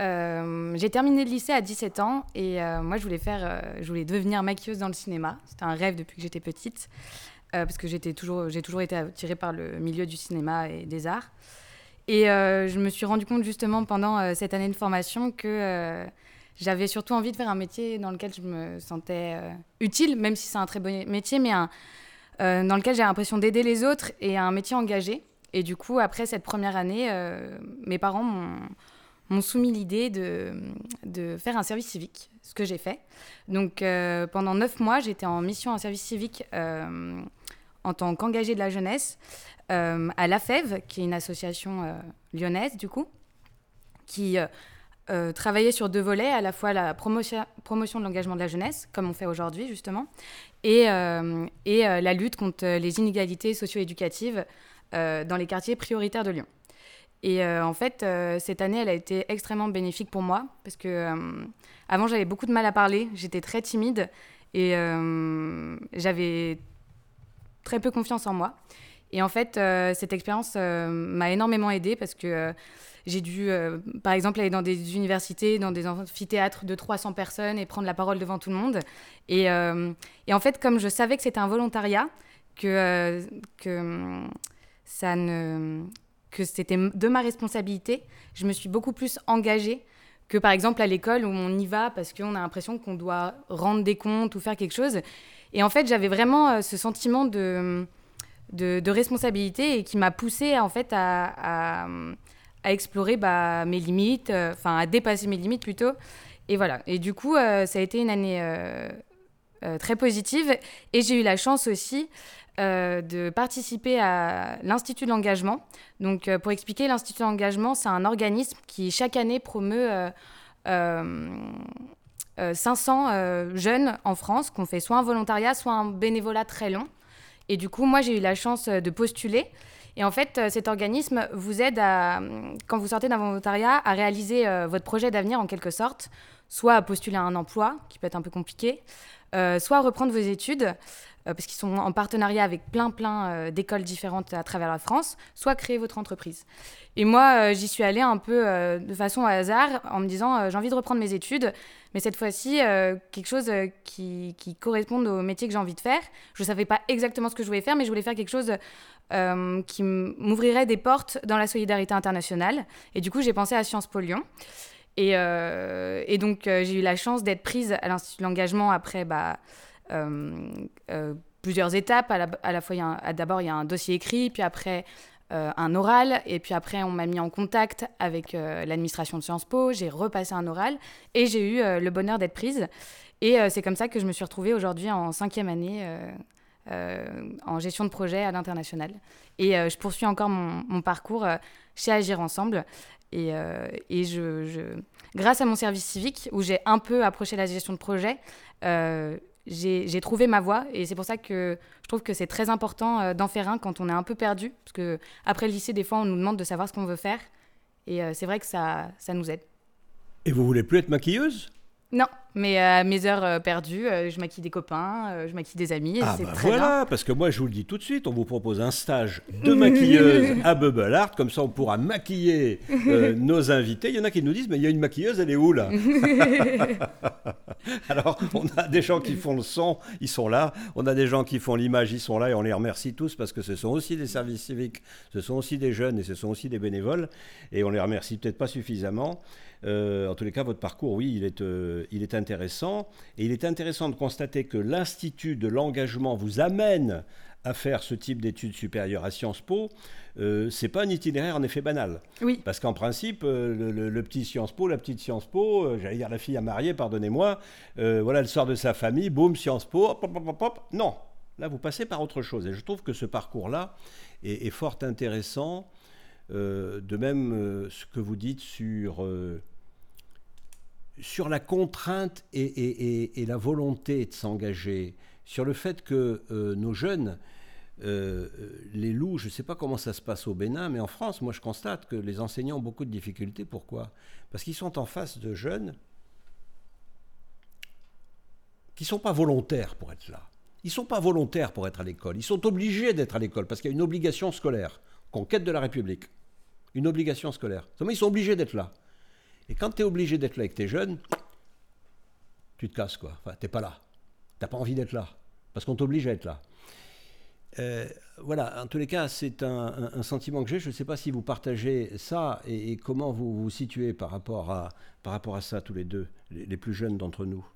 j'ai terminé le lycée à 17 ans et moi je voulais faire, je voulais devenir maquilleuse dans le cinéma. C'était un rêve depuis que j'étais petite. Parce que j'étais toujours, j'ai toujours été attirée par le milieu du cinéma et des arts. Et je me suis rendu compte justement pendant cette année de formation que j'avais surtout envie de faire un métier dans lequel je me sentais utile, même si c'est un très bon métier, mais un, dans lequel j'ai l'impression d'aider les autres et un métier engagé. Et du coup, après cette première année, mes parents m'ont soumis l'idée de, de, faire un service civique, ce que j'ai fait. Donc euh, pendant neuf mois, j'étais en mission en service civique euh, en tant qu'engagée de la jeunesse euh, à l'AFEV, qui est une association lyonnaise du coup, qui travaillait sur deux volets, à la fois la promotion, de l'engagement de la jeunesse, comme on fait aujourd'hui justement, et, et la lutte contre les inégalités socio-éducatives dans les quartiers prioritaires de Lyon. Et euh, en fait, euh, cette année, elle a été extrêmement bénéfique pour moi parce que euh, avant, j'avais beaucoup de mal à parler, j'étais très timide et j'avais très peu confiance en moi. Et en fait, cette expérience m'a énormément aidée parce que j'ai dû, par exemple, aller dans des universités, dans des amphithéâtres de 300 personnes et prendre la parole devant tout le monde. Et, et en fait, comme je savais que c'était un volontariat, que, que ça ne que c'était de ma responsabilité, je me suis beaucoup plus engagée que par exemple à l'école où on y va parce qu'on a l'impression qu'on doit rendre des comptes ou faire quelque chose. Et en fait, j'avais vraiment euh, ce sentiment de, de, responsabilité et qui m'a poussée en fait à, explorer bah, mes limites, euh, enfin à dépasser mes limites plutôt. Et voilà. Et du coup, euh, ça a été une année très positive. Et j'ai eu la chance aussi de participer à l'Institut de l'engagement. Donc, pour expliquer, l'Institut de l'engagement, c'est un organisme qui, chaque année, promeut 500 euh, jeunes en France qui ont fait soit un volontariat, soit un bénévolat très long. Et du coup, moi, j'ai eu la chance de postuler. Et en fait, cet organisme vous aide, quand vous sortez d'un volontariat, à réaliser votre projet d'avenir en quelque sorte, soit à postuler à un emploi, qui peut être un peu compliqué, soit à reprendre vos études. Euh, parce qu'ils sont en partenariat avec plein, plein euh, d'écoles différentes à travers la France, soit créer votre entreprise. Et moi, euh, j'y suis allée un peu de façon hasard, en me disant, j'ai envie de reprendre mes études, mais cette fois-ci, quelque chose qui, qui, corresponde au métier que j'ai envie de faire. Je ne savais pas exactement ce que je voulais faire, mais je voulais faire quelque chose qui m'ouvrirait des portes dans la solidarité internationale. Et du coup, j'ai pensé à Sciences Po Lyon. Et, donc, j'ai eu la chance d'être prise à l'Institut de l'engagement après... Bah, plusieurs étapes. À la, fois, d'abord, il y a un dossier écrit, puis après, euh, un oral. Et puis après, on m'a mis en contact avec l'administration de Sciences Po. J'ai repassé un oral et j'ai eu le bonheur d'être prise. Et c'est comme ça que je me suis retrouvée aujourd'hui en cinquième année en gestion de projet à l'international. Et je poursuis encore mon, parcours chez Agir Ensemble. Et, et je, grâce à mon service civique, où j'ai un peu approché la gestion de projet, j'ai trouvé ma voie et c'est pour ça que je trouve que c'est très important euh, d'en faire un quand on est un peu perdu parce que après le lycée des fois on nous demande de savoir ce qu'on veut faire et euh, c'est vrai que ça, ça nous aide. Et vous voulez plus être maquilleuse? Non, mais à mes heures euh, perdues, euh, je maquille des copains, euh, je maquille des amis. Ah c'est bah très voilà, parce que moi je vous le dis tout de suite, on vous propose un stage de maquilleuse à [LAUGHS] Bubble Art, comme ça on pourra maquiller [LAUGHS] nos invités. Il y en a qui nous disent, mais il y a une maquilleuse, elle est où là [LAUGHS] Alors on a des gens qui font le son, ils sont là. On a des gens qui font l'image, ils sont là, et on les remercie tous parce que ce sont aussi des services civiques, ce sont aussi des jeunes et ce sont aussi des bénévoles, et on les remercie peut-être pas suffisamment. Euh, en tous les cas, votre parcours, oui, il est, euh, il est intéressant. Et il est intéressant de constater que l'Institut de l'engagement vous amène à faire ce type d'études supérieures à Sciences Po, euh, c'est pas un itinéraire en effet banal. Oui. Parce qu'en principe, euh, le, petit Sciences Po, la petite Sciences Po, j'allais dire la fille à marier, pardonnez-moi, voilà, elle sort de sa famille, boum, Sciences Po, hop, hop, hop, hop. Non, là vous passez par autre chose. Et je trouve que ce parcours-là est, fort intéressant. de même, ce que vous dites sur sur la contrainte et, la volonté de s'engager, sur le fait que euh, nos jeunes, euh, les loups, je ne sais pas comment ça se passe au Bénin, mais en France, moi je constate que les enseignants ont beaucoup de difficultés. Pourquoi? Parce qu'ils sont en face de jeunes qui ne sont pas volontaires pour être là. Ils ne sont pas volontaires pour être à l'école. Ils sont obligés d'être à l'école parce qu'il y a une obligation scolaire, conquête de la République. Une obligation scolaire. Ils sont obligés d'être là? Et quand tu es obligé d'être là avec tes jeunes, tu te casses, quoi. Enfin, t'es pas là. T'as pas envie d'être là. Parce qu'on t'oblige à être là. Euh, voilà, en tous les cas, c'est un, sentiment que j'ai. Je ne sais pas si vous partagez ça et, comment vous vous situez par rapport à, par rapport à ça, tous les deux, les, plus jeunes d'entre nous.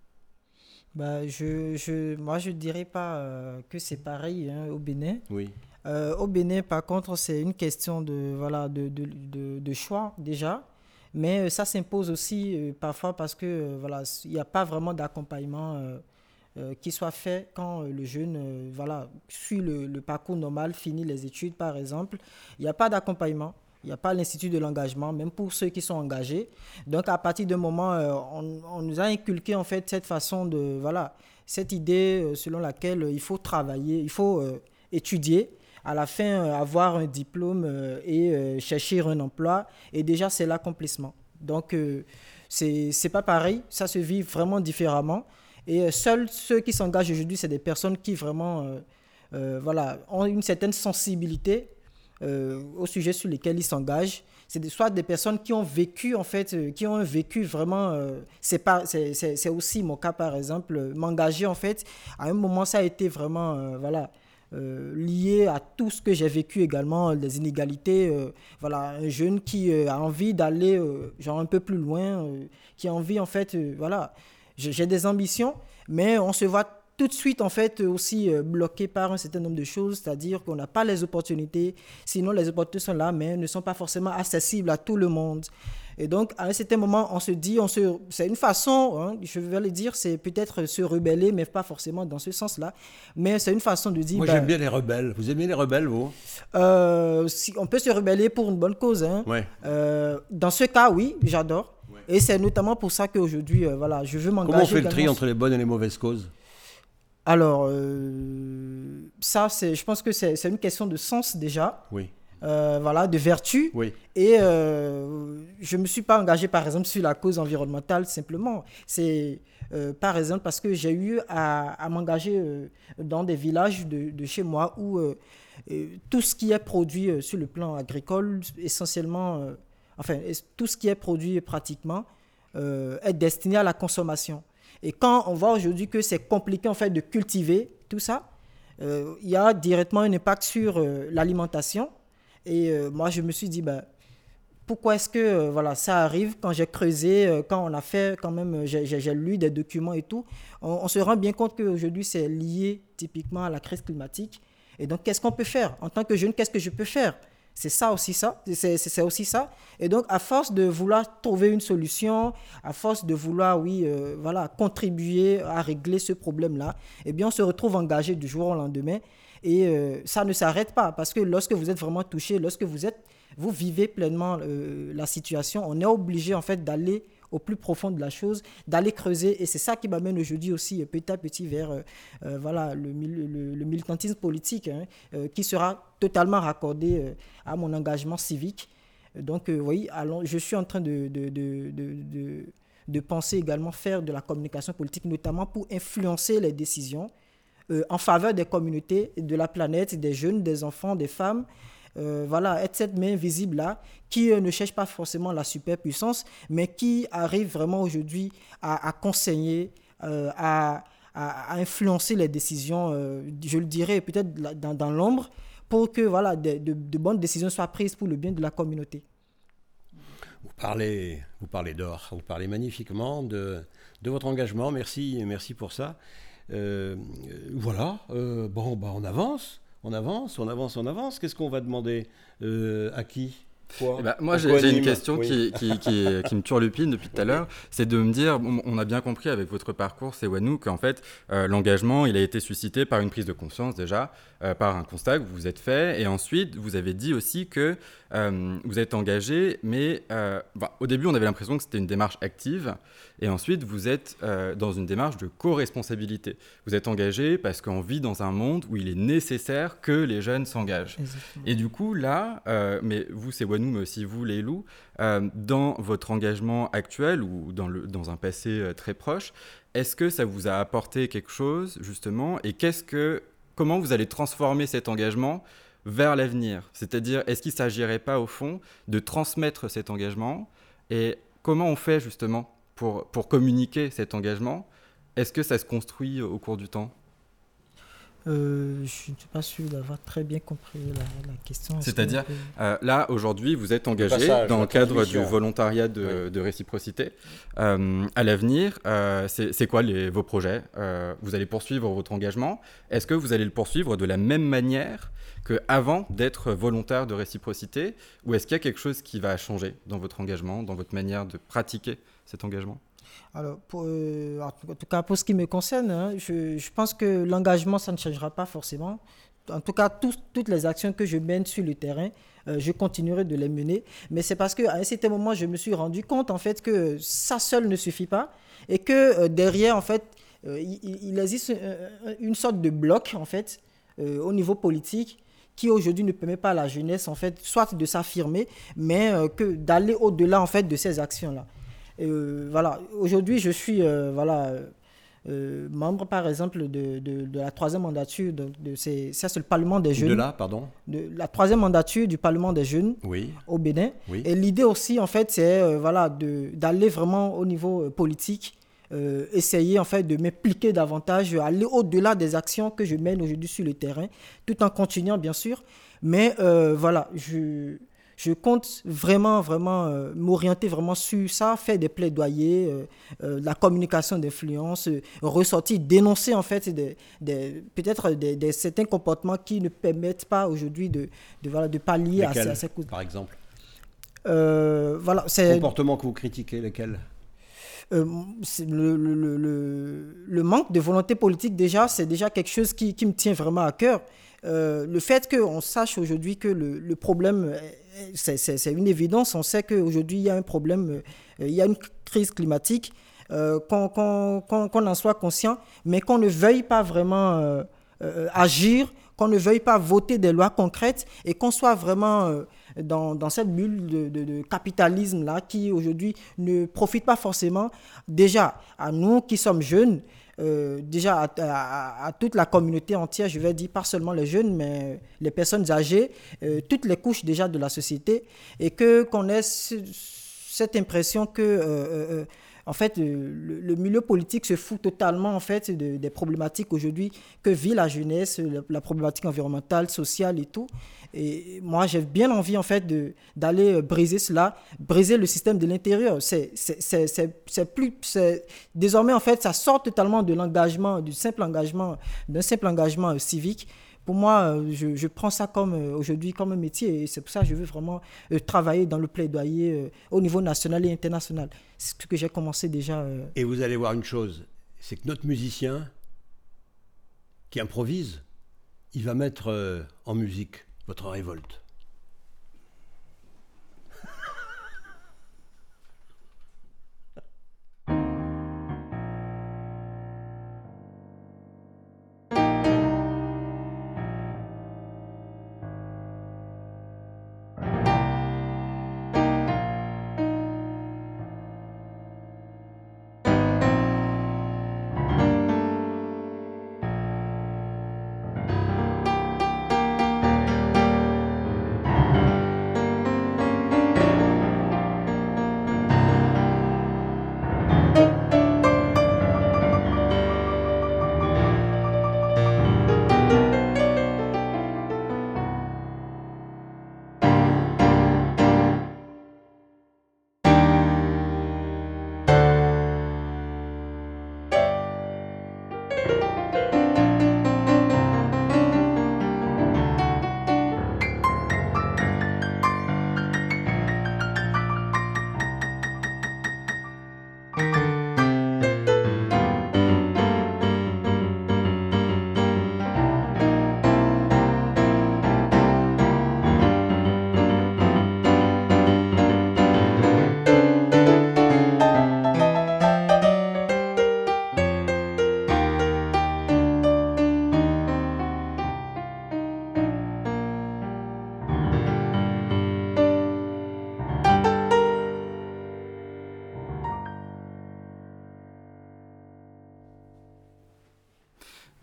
Bah, je, je, moi, je ne dirais pas euh, que c'est pareil hein, au Bénin. Oui. Euh, au Bénin, par contre, c'est une question de, voilà, de, de, de, choix déjà. Mais ça s'impose aussi parfois parce que voilà, il n'y a pas vraiment d'accompagnement euh, qui soit fait quand euh, le jeune euh, voilà, suit le, parcours normal, finit les études par exemple. Il n'y a pas d'accompagnement. Il n'y a pas l'institut de l'engagement, même pour ceux qui sont engagés. Donc, à partir d'un moment, on, nous a inculqué en fait cette façon de, voilà, cette idée selon laquelle il faut travailler, il faut étudier, à la fin avoir un diplôme et chercher un emploi. Et déjà, c'est l'accomplissement. Donc, c'est c'est pas pareil, ça se vit vraiment différemment. Et euh, seuls ceux qui s'engagent aujourd'hui, c'est des personnes qui vraiment euh, euh, voilà, ont une certaine sensibilité au sujet sur lesquels ils s'engagent. C'est soit des personnes qui ont vécu, en fait, qui ont vécu vraiment. c'est aussi mon cas, par exemple. M'engager, en fait, à un moment, ça a été vraiment. voilà. Lié à tout ce que j'ai vécu également, les inégalités. voilà, un jeune qui a envie d'aller un peu plus loin, qui a envie en fait, voilà, j'ai des ambitions, mais on se voit tout de suite en fait aussi euh, bloqué par un certain nombre de choses, c'est-à-dire qu'on n'a pas les opportunités, sinon les opportunités sont là, mais ne sont pas forcément accessibles à tout le monde. Et donc, à un certain moment, on se dit, on se, c'est une façon, hein, je vais le dire, c'est peut-être se rebeller, mais pas forcément dans ce sens-là. Mais c'est une façon de dire. Moi, j'aime ben bien les rebelles. Vous aimez les rebelles, vous? Euh, si, On peut se rebeller pour une bonne cause. Hein. Ouais. Euh, dans ce cas, oui, j'adore. Et c'est notamment pour ça qu'aujourd'hui, euh, voilà, je veux m'engager. Comment on fait le tri entre les bonnes et les mauvaises causes? Alors, euh, ça, je pense que c'est une question de sens déjà. Oui. Euh, voilà, de vertu. Oui. Et je ne me suis pas engagé, par exemple, sur la cause environnementale simplement. C'est, par exemple, parce que j'ai eu à, m'engager dans des villages de, de, chez moi où tout ce qui est produit sur le plan agricole, essentiellement enfin, tout ce qui est produit pratiquement euh, est destiné à la consommation. Et quand on voit aujourd'hui que c'est compliqué en fait de cultiver tout ça, euh, il y a directement un impact sur euh, l'alimentation. Et moi, je me suis dit, ben, pourquoi est-ce que voilà, ça arrive quand j'ai creusé, quand on a fait, quand même, j'ai lu des documents et tout, on, se rend bien compte qu'aujourd'hui, c'est lié typiquement à la crise climatique. Et donc, qu'est-ce qu'on peut faire? En tant que jeune, qu'est-ce que je peux faire? C'est ça aussi ça, c'est aussi ça. Et donc, à force de vouloir trouver une solution, à force de vouloir, oui, euh, voilà, contribuer à régler ce problème-là, eh bien, on se retrouve engagé du jour au lendemain. Et euh, ça ne s'arrête pas parce que lorsque vous êtes vraiment touché, lorsque vous êtes, vous vivez pleinement euh, la situation, on est obligé en fait d'aller au plus profond de la chose, d'aller creuser. Et c'est ça qui m'amène aujourd'hui aussi petit à petit vers euh, euh, voilà, le, militantisme politique hein, euh, qui sera totalement raccordé à mon engagement civique. Donc oui, allons, je suis en train de, de, de, de penser également faire de la communication politique, notamment pour influencer les décisions en faveur des communautés, de la planète, des jeunes, des enfants, des femmes, euh, voilà, être cette main visible-là, qui euh, ne cherche pas forcément la superpuissance, mais qui arrive vraiment aujourd'hui à, conseiller, euh, à, influencer les décisions, je le dirais peut-être dans, l'ombre, pour que voilà, de, bonnes décisions soient prises pour le bien de la communauté. Vous parlez, vous parlez d'or, vous parlez magnifiquement de, de votre engagement. Merci, merci pour ça. Voilà, bon, bah on avance on avance, on avance, on avance. Qu'est-ce qu'on va demander euh, à qui? Eh ben, moi, j'ai une question qui, qui, qui, me turlupine depuis tout à l'heure. C'est de me dire, on a bien compris avec votre parcours, c'est Wanou, qu'en fait, euh, l'engagement, il a été suscité par une prise de conscience déjà, euh, par un constat que vous vous êtes fait. Et ensuite, vous avez dit aussi que euh, vous êtes engagé, mais bah, au début, on avait l'impression que c'était une démarche active. Et ensuite, vous êtes dans une démarche de co-responsabilité. Vous êtes engagé parce qu'on vit dans un monde où il est nécessaire que les jeunes s'engagent. Et du coup, là, mais vous, c'est Wanou, nous, mais aussi vous, les loups, euh, dans votre engagement actuel ou dans, le, dans un passé euh, très proche, est-ce que ça vous a apporté quelque chose, justement, et qu'est-ce que, comment vous allez transformer cet engagement vers l'avenir? C'est-à-dire, est-ce qu'il ne s'agirait pas, au fond, de transmettre cet engagement? Et comment on fait, justement, pour, pour communiquer cet engagement? Est-ce que ça se construit au cours du temps? Euh, je ne suis pas sûr d'avoir très bien compris la, question. C'est-à-dire, euh, là, aujourd'hui, vous êtes engagé dans le cadre du volontariat de, réciprocité. Euh, à l'avenir, c'est quoi les, vos projets? Vous allez poursuivre votre engagement. Est-ce que vous allez le poursuivre de la même manière qu'avant d'être volontaire de réciprocité? Ou est-ce qu'il y a quelque chose qui va changer dans votre engagement, dans votre manière de pratiquer cet engagement? Alors, euh, en tout cas, pour ce qui me concerne, hein, je, je, pense que l'engagement, ça ne changera pas forcément. En tout cas, toutes les actions que je mène sur le terrain, euh, je continuerai de les mener. Mais c'est parce qu'à un certain moment, je me suis rendu compte, en fait, que ça seul ne suffit pas. Et que euh, derrière, en fait, il, il, existe une sorte de bloc, en fait, au niveau politique, qui aujourd'hui ne permet pas à la jeunesse, en fait, soit de s'affirmer, mais que d'aller au-delà, en fait, de ces actions-là. Euh, voilà, aujourd'hui, je suis euh, voilà, euh, membre, par exemple, de, de, la troisième mandature. De, de ça, c'est le Parlement des jeunes. De là, pardon de La troisième mandature du Parlement des jeunes oui. au Bénin. Et l'idée aussi, en fait, c'est voilà, d'aller vraiment au niveau politique. essayer en fait de m'impliquer davantage, aller au-delà des actions que je mène aujourd'hui sur le terrain, tout en continuant bien sûr. Mais voilà, je, je compte vraiment, vraiment euh, m'orienter vraiment sur ça, faire des plaidoyers, euh, euh, la communication d'influence, ressortir, dénoncer en fait des, peut-être des, certains comportements qui ne permettent pas aujourd'hui de, de, voilà, de pallier à, ces, à Par exemple? Voilà, c'est... Comportements que vous critiquez, lesquels? Le, le, le, le, manque de volonté politique, déjà, c'est déjà quelque chose qui, qui, me tient vraiment à cœur. le fait qu'on sache aujourd'hui que le, problème c'est une évidence. On sait qu'aujourd'hui, il y a un problème, euh, il y a une crise climatique, euh, qu'on en soit conscient, mais qu'on ne veuille pas vraiment euh, agir, qu'on ne veuille pas voter des lois concrètes et qu'on soit vraiment dans, cette bulle de, capitalisme-là qui aujourd'hui ne profite pas forcément déjà à nous qui sommes jeunes, euh, déjà à, toute la communauté entière, je vais dire pas seulement les jeunes, mais les personnes âgées, euh, toutes les couches déjà de la société, et que qu'on ait cette impression que euh, en fait, le, milieu politique se fout totalement en fait des problématiques aujourd'hui que vit la jeunesse, la, problématique environnementale, sociale et tout. Et moi, j'ai bien envie en fait d'aller briser cela, briser le système de l'intérieur. C'est plus, désormais en fait, ça sort totalement de l'engagement, du simple engagement, d'un simple engagement euh, civique pour moi, euh, je, prends ça comme euh, aujourd'hui comme un métier et c'est pour ça que je veux vraiment euh, travailler dans le plaidoyer au niveau national et international. C'est ce que j'ai commencé déjà. Et vous allez voir une chose, c'est que notre musicien qui improvise, il va mettre en musique votre révolte.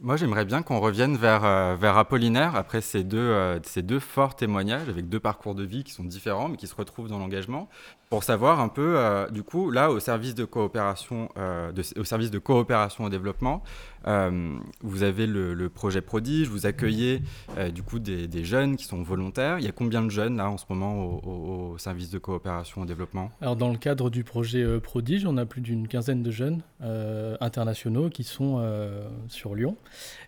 Moi, j'aimerais bien qu'on revienne vers, euh, vers Apollinaire après ces deux, euh, ces deux forts témoignages avec deux parcours de vie qui sont différents mais qui se retrouvent dans l'engagement pour savoir un peu, euh, du coup, là, au service de coopération, au service de coopération au développement, vous avez le, projet Prodige, vous accueillez du coup des, jeunes qui sont volontaires. Il y a combien de jeunes là en ce moment au, au service de coopération au développement? Alors dans le cadre du projet Prodige, on a plus d'une quinzaine de jeunes internationaux qui sont sur Lyon.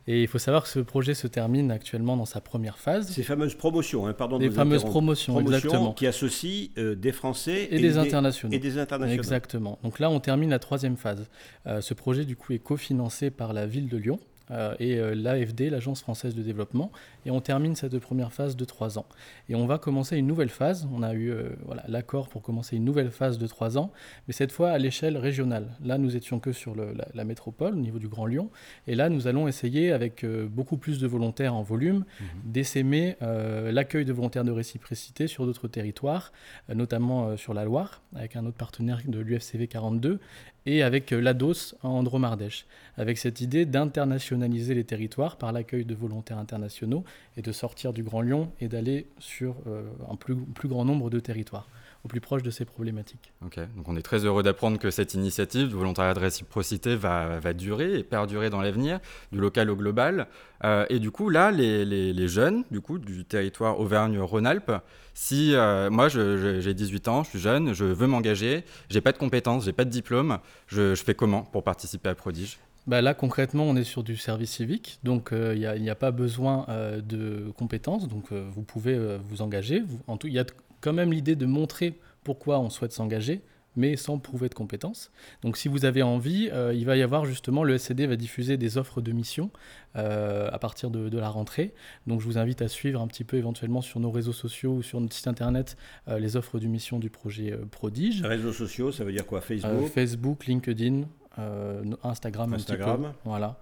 Et il faut savoir que ce projet se termine actuellement dans sa première phase. Ces fameuses promotions, hein, pardon. Les fameuses promotions, exactement. Qui associent euh, des Français et, des, internationaux. Et des internationaux. Exactement. Donc là, on termine la troisième phase. Euh, ce projet, du coup, est cofinancé par la ville de Lyon. Euh, et euh, l'AFD, l'Agence française de développement. Et on termine cette première phase de trois ans. Et on va commencer une nouvelle phase. On a eu euh, voilà, l'accord pour commencer une nouvelle phase de trois ans, mais cette fois à l'échelle régionale. Là, nous étions que sur la, métropole, au niveau du Grand Lyon. Et là, nous allons essayer, avec beaucoup plus de volontaires en volume, mhm. d'essaimer l'accueil de volontaires de réciprocité sur d'autres territoires, notamment sur la Loire, avec un autre partenaire de l'UFCV 42, et avec l'ADOS en Dromardèche, avec cette idée d'internationaliser les territoires par l'accueil de volontaires internationaux et de sortir du Grand Lyon et d'aller sur euh, un plus, plus grand nombre de territoires au plus proche de ces problématiques. Ok, donc on est très heureux d'apprendre que cette initiative du volontariat de réciprocité va, va durer et perdurer dans l'avenir, du local au global. Euh, et du coup, là, les, les, jeunes du, coup, du territoire Auvergne-Rhône-Alpes, si euh, moi j'ai 18 ans, je suis jeune, je veux m'engager, j'ai pas de compétences, j'ai pas de diplôme, je, je fais comment pour participer à Prodige? Bah là, concrètement, on est sur du service civique, donc euh, il n'y a, a, pas besoin de compétences, donc vous pouvez vous engager. Vous, en tout, il y a quand même l'idée de montrer pourquoi on souhaite s'engager, mais sans prouver de compétences. Donc si vous avez envie, euh, il va y avoir justement, le SCD va diffuser des offres de mission euh, à partir de, la rentrée. Donc je vous invite à suivre un petit peu éventuellement sur nos réseaux sociaux ou sur notre site internet euh, les offres de mission du projet Prodige. Réseaux sociaux, ça veut dire quoi? Facebook? Facebook, LinkedIn, euh, Instagram, Instagram. Un petit peu, voilà.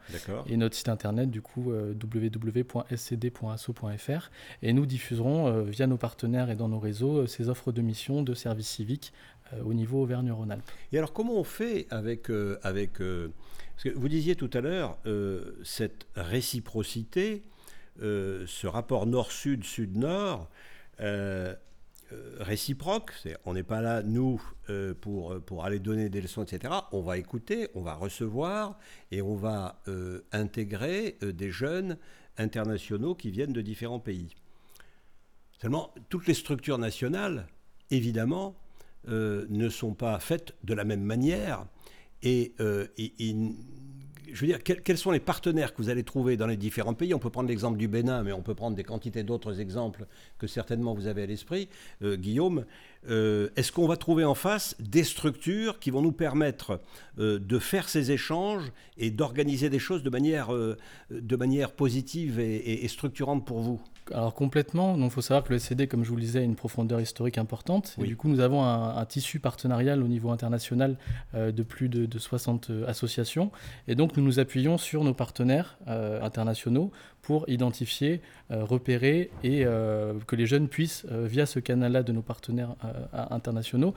Et notre site internet, du coup, euh, www.scd.asso.fr. Et nous diffuserons euh, via nos partenaires et dans nos réseaux ces offres de mission de services civiques au niveau Auvergne-Rhône-Alpes. Et alors, comment on fait avec. avec parce que vous disiez tout à l'heure, cette réciprocité, ce rapport nord-sud, sud-nord, euh, réciproque. on n'est pas là, nous, euh, pour, euh, pour aller donner des leçons, etc. On va écouter, on va recevoir et on va intégrer des jeunes internationaux qui viennent de différents pays. Seulement, toutes les structures nationales, évidemment, ne sont pas faites de la même manière et je veux dire, quels sont les partenaires que vous allez trouver dans les différents pays? On peut prendre l'exemple du Bénin, mais on peut prendre des quantités d'autres exemples que certainement vous avez à l'esprit. Euh, Guillaume, euh, est-ce qu'on va trouver en face des structures qui vont nous permettre euh, de faire ces échanges et d'organiser des choses de manière, de manière positive et structurante pour vous? Alors complètement, il faut savoir que le SCD, comme je vous le disais, a une profondeur historique importante. Et du coup, nous avons un, tissu partenarial au niveau international euh, de plus de, 60 euh, associations. Et donc, nous nous appuyons sur nos partenaires euh, internationaux pour identifier, repérer et que les jeunes puissent, via ce canal-là de nos partenaires internationaux,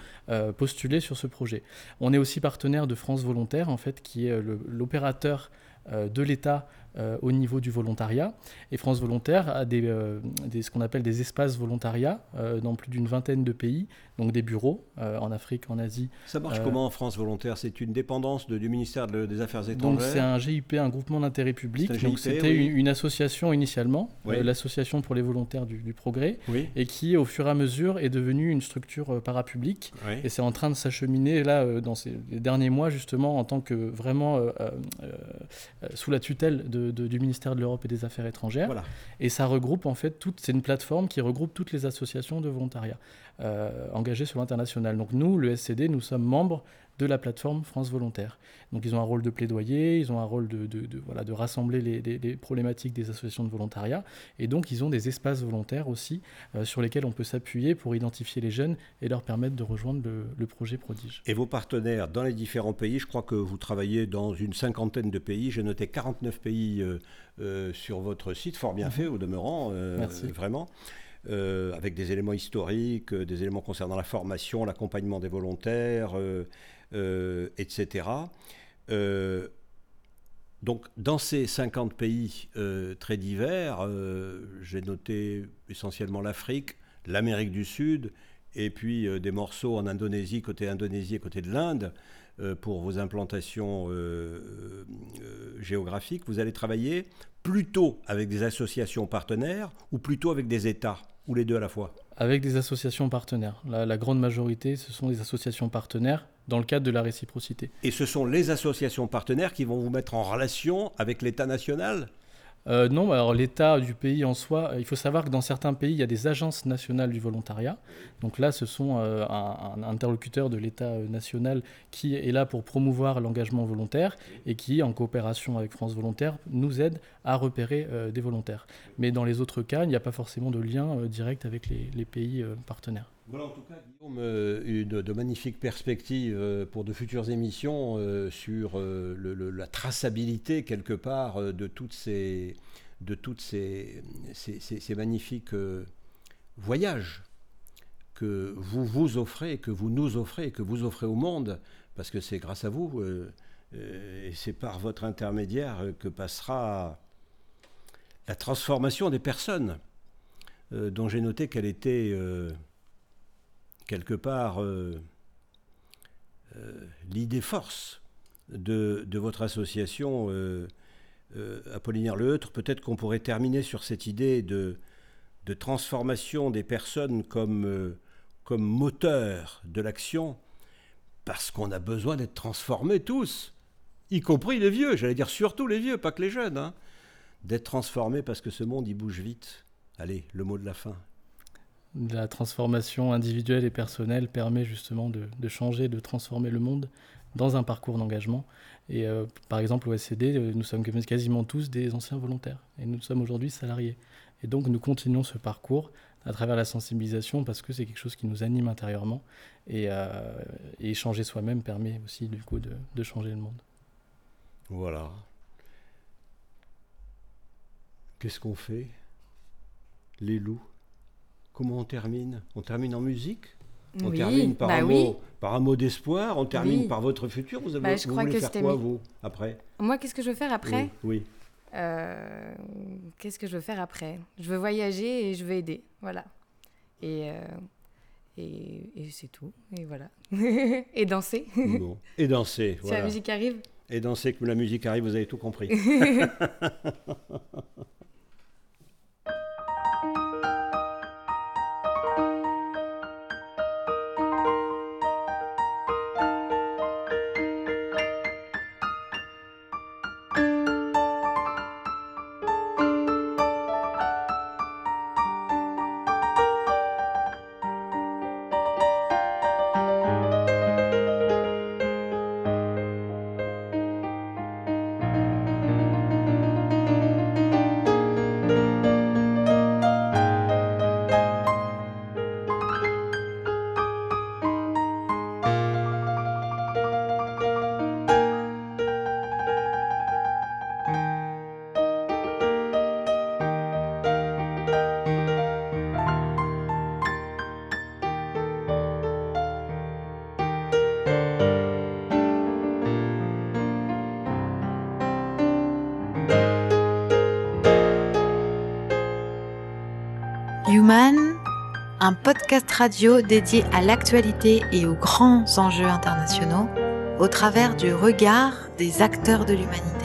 postuler sur ce projet. On est aussi partenaire de France Volontaire, en fait, qui est l'opérateur de l'État euh, au niveau du volontariat. Et France Volontaire a des, euh, ce qu'on appelle des espaces volontariat euh, dans plus d'une vingtaine de pays, donc des bureaux en Afrique, en Asie. Ça marche comment en France Volontaire? C'est une dépendance du ministère des Affaires étrangères? Donc c'est un GIP, un groupement d'intérêt public. Donc c'était une, association initialement, l'association pour les volontaires du, progrès, et qui au fur et à mesure est devenue une structure parapublique. Et c'est en train de s'acheminer là dans ces derniers mois justement en tant que vraiment sous la tutelle de du ministère de l'Europe et des Affaires étrangères. Et ça regroupe en fait toute, c'est une plateforme qui regroupe toutes les associations de volontariat euh, engagées sur l'international. Donc nous, le SCD, nous sommes membres de la plateforme France Volontaire. Donc ils ont un rôle de plaidoyer, ils ont un rôle de, de, voilà, de rassembler les, problématiques des associations de volontariat, et donc ils ont des espaces volontaires aussi euh, sur lesquels on peut s'appuyer pour identifier les jeunes et leur permettre de rejoindre le, projet Prodige. Et vos partenaires dans les différents pays, je crois que vous travaillez dans une cinquantaine de pays, j'ai noté 49 pays euh, euh, sur votre site, fort bien mhm. fait au demeurant, vraiment. avec des éléments historiques, des éléments concernant la formation, l'accompagnement des volontaires, euh, etc. Euh, donc, dans ces 50 pays euh, très divers, j'ai noté essentiellement l'Afrique, l'Amérique du Sud et puis euh, des morceaux en Indonésie, côté Indonésie et côté de l'Inde, euh, pour vos implantations euh, géographiques, vous allez travailler plutôt avec des associations partenaires ou plutôt avec des États, ou les deux à la fois? Avec des associations partenaires. La grande majorité, ce sont des associations partenaires dans le cadre de la réciprocité. Et ce sont les associations partenaires qui vont vous mettre en relation avec l'État national? Euh, non, alors l'État du pays en soi, il faut savoir que dans certains pays, il y a des agences nationales du volontariat. Donc là, ce sont euh, un, interlocuteur de l'État euh, national qui est là pour promouvoir l'engagement volontaire et qui, en coopération avec France Volontaire, nous aide à repérer des volontaires. Mais dans les autres cas, il n'y a pas forcément de lien direct avec les pays partenaires. Voilà en tout cas, Guillaume, euh, une, de magnifiques perspectives euh, pour de futures émissions euh, sur la traçabilité quelque part de toutes ces, de toutes ces, ces, magnifiques voyages que vous vous offrez, que vous nous offrez, que vous offrez au monde, parce que c'est grâce à vous et c'est par votre intermédiaire que passera la transformation des personnes, dont j'ai noté qu'elle était quelque part euh, euh, l'idée force de, votre association euh, Apollinaire Leutre. Peut-être qu'on pourrait terminer sur cette idée de, transformation des personnes comme, moteur de l'action, parce qu'on a besoin d'être transformés tous, y compris les vieux, j'allais dire surtout les vieux, pas que les jeunes, hein. d'être transformés parce que ce monde y bouge vite. Allez, le mot de la fin la transformation individuelle et personnelle permet justement de, changer, de transformer le monde dans un parcours d'engagement. Et euh, par exemple, au SCD, euh, nous sommes quasiment tous des anciens volontaires et nous sommes aujourd'hui salariés. Et donc, nous continuons ce parcours à travers la sensibilisation parce que c'est quelque chose qui nous anime intérieurement et, euh, changer soi-même permet aussi du coup de, de changer le monde. Voilà. Qu'est-ce qu'on fait? Les loups Comment on termine? On termine en musique? On termine par, bah un mot, par un mot d'espoir On termine par votre futur Vous, avez, bah, vous voulez faire quoi, vous, après? Moi, qu'est-ce que je veux faire après? Oui. Euh, qu'est-ce que je veux faire après? Je veux voyager et je veux aider. Voilà. Et, euh, et, c'est tout. Et voilà. [LAUGHS] et danser. Et danser. [LAUGHS] Si la musique arrive. Et danser, que la musique arrive, vous avez tout compris. [LAUGHS] radio dédié à l'actualité et aux grands enjeux internationaux au travers du regard des acteurs de l'humanité.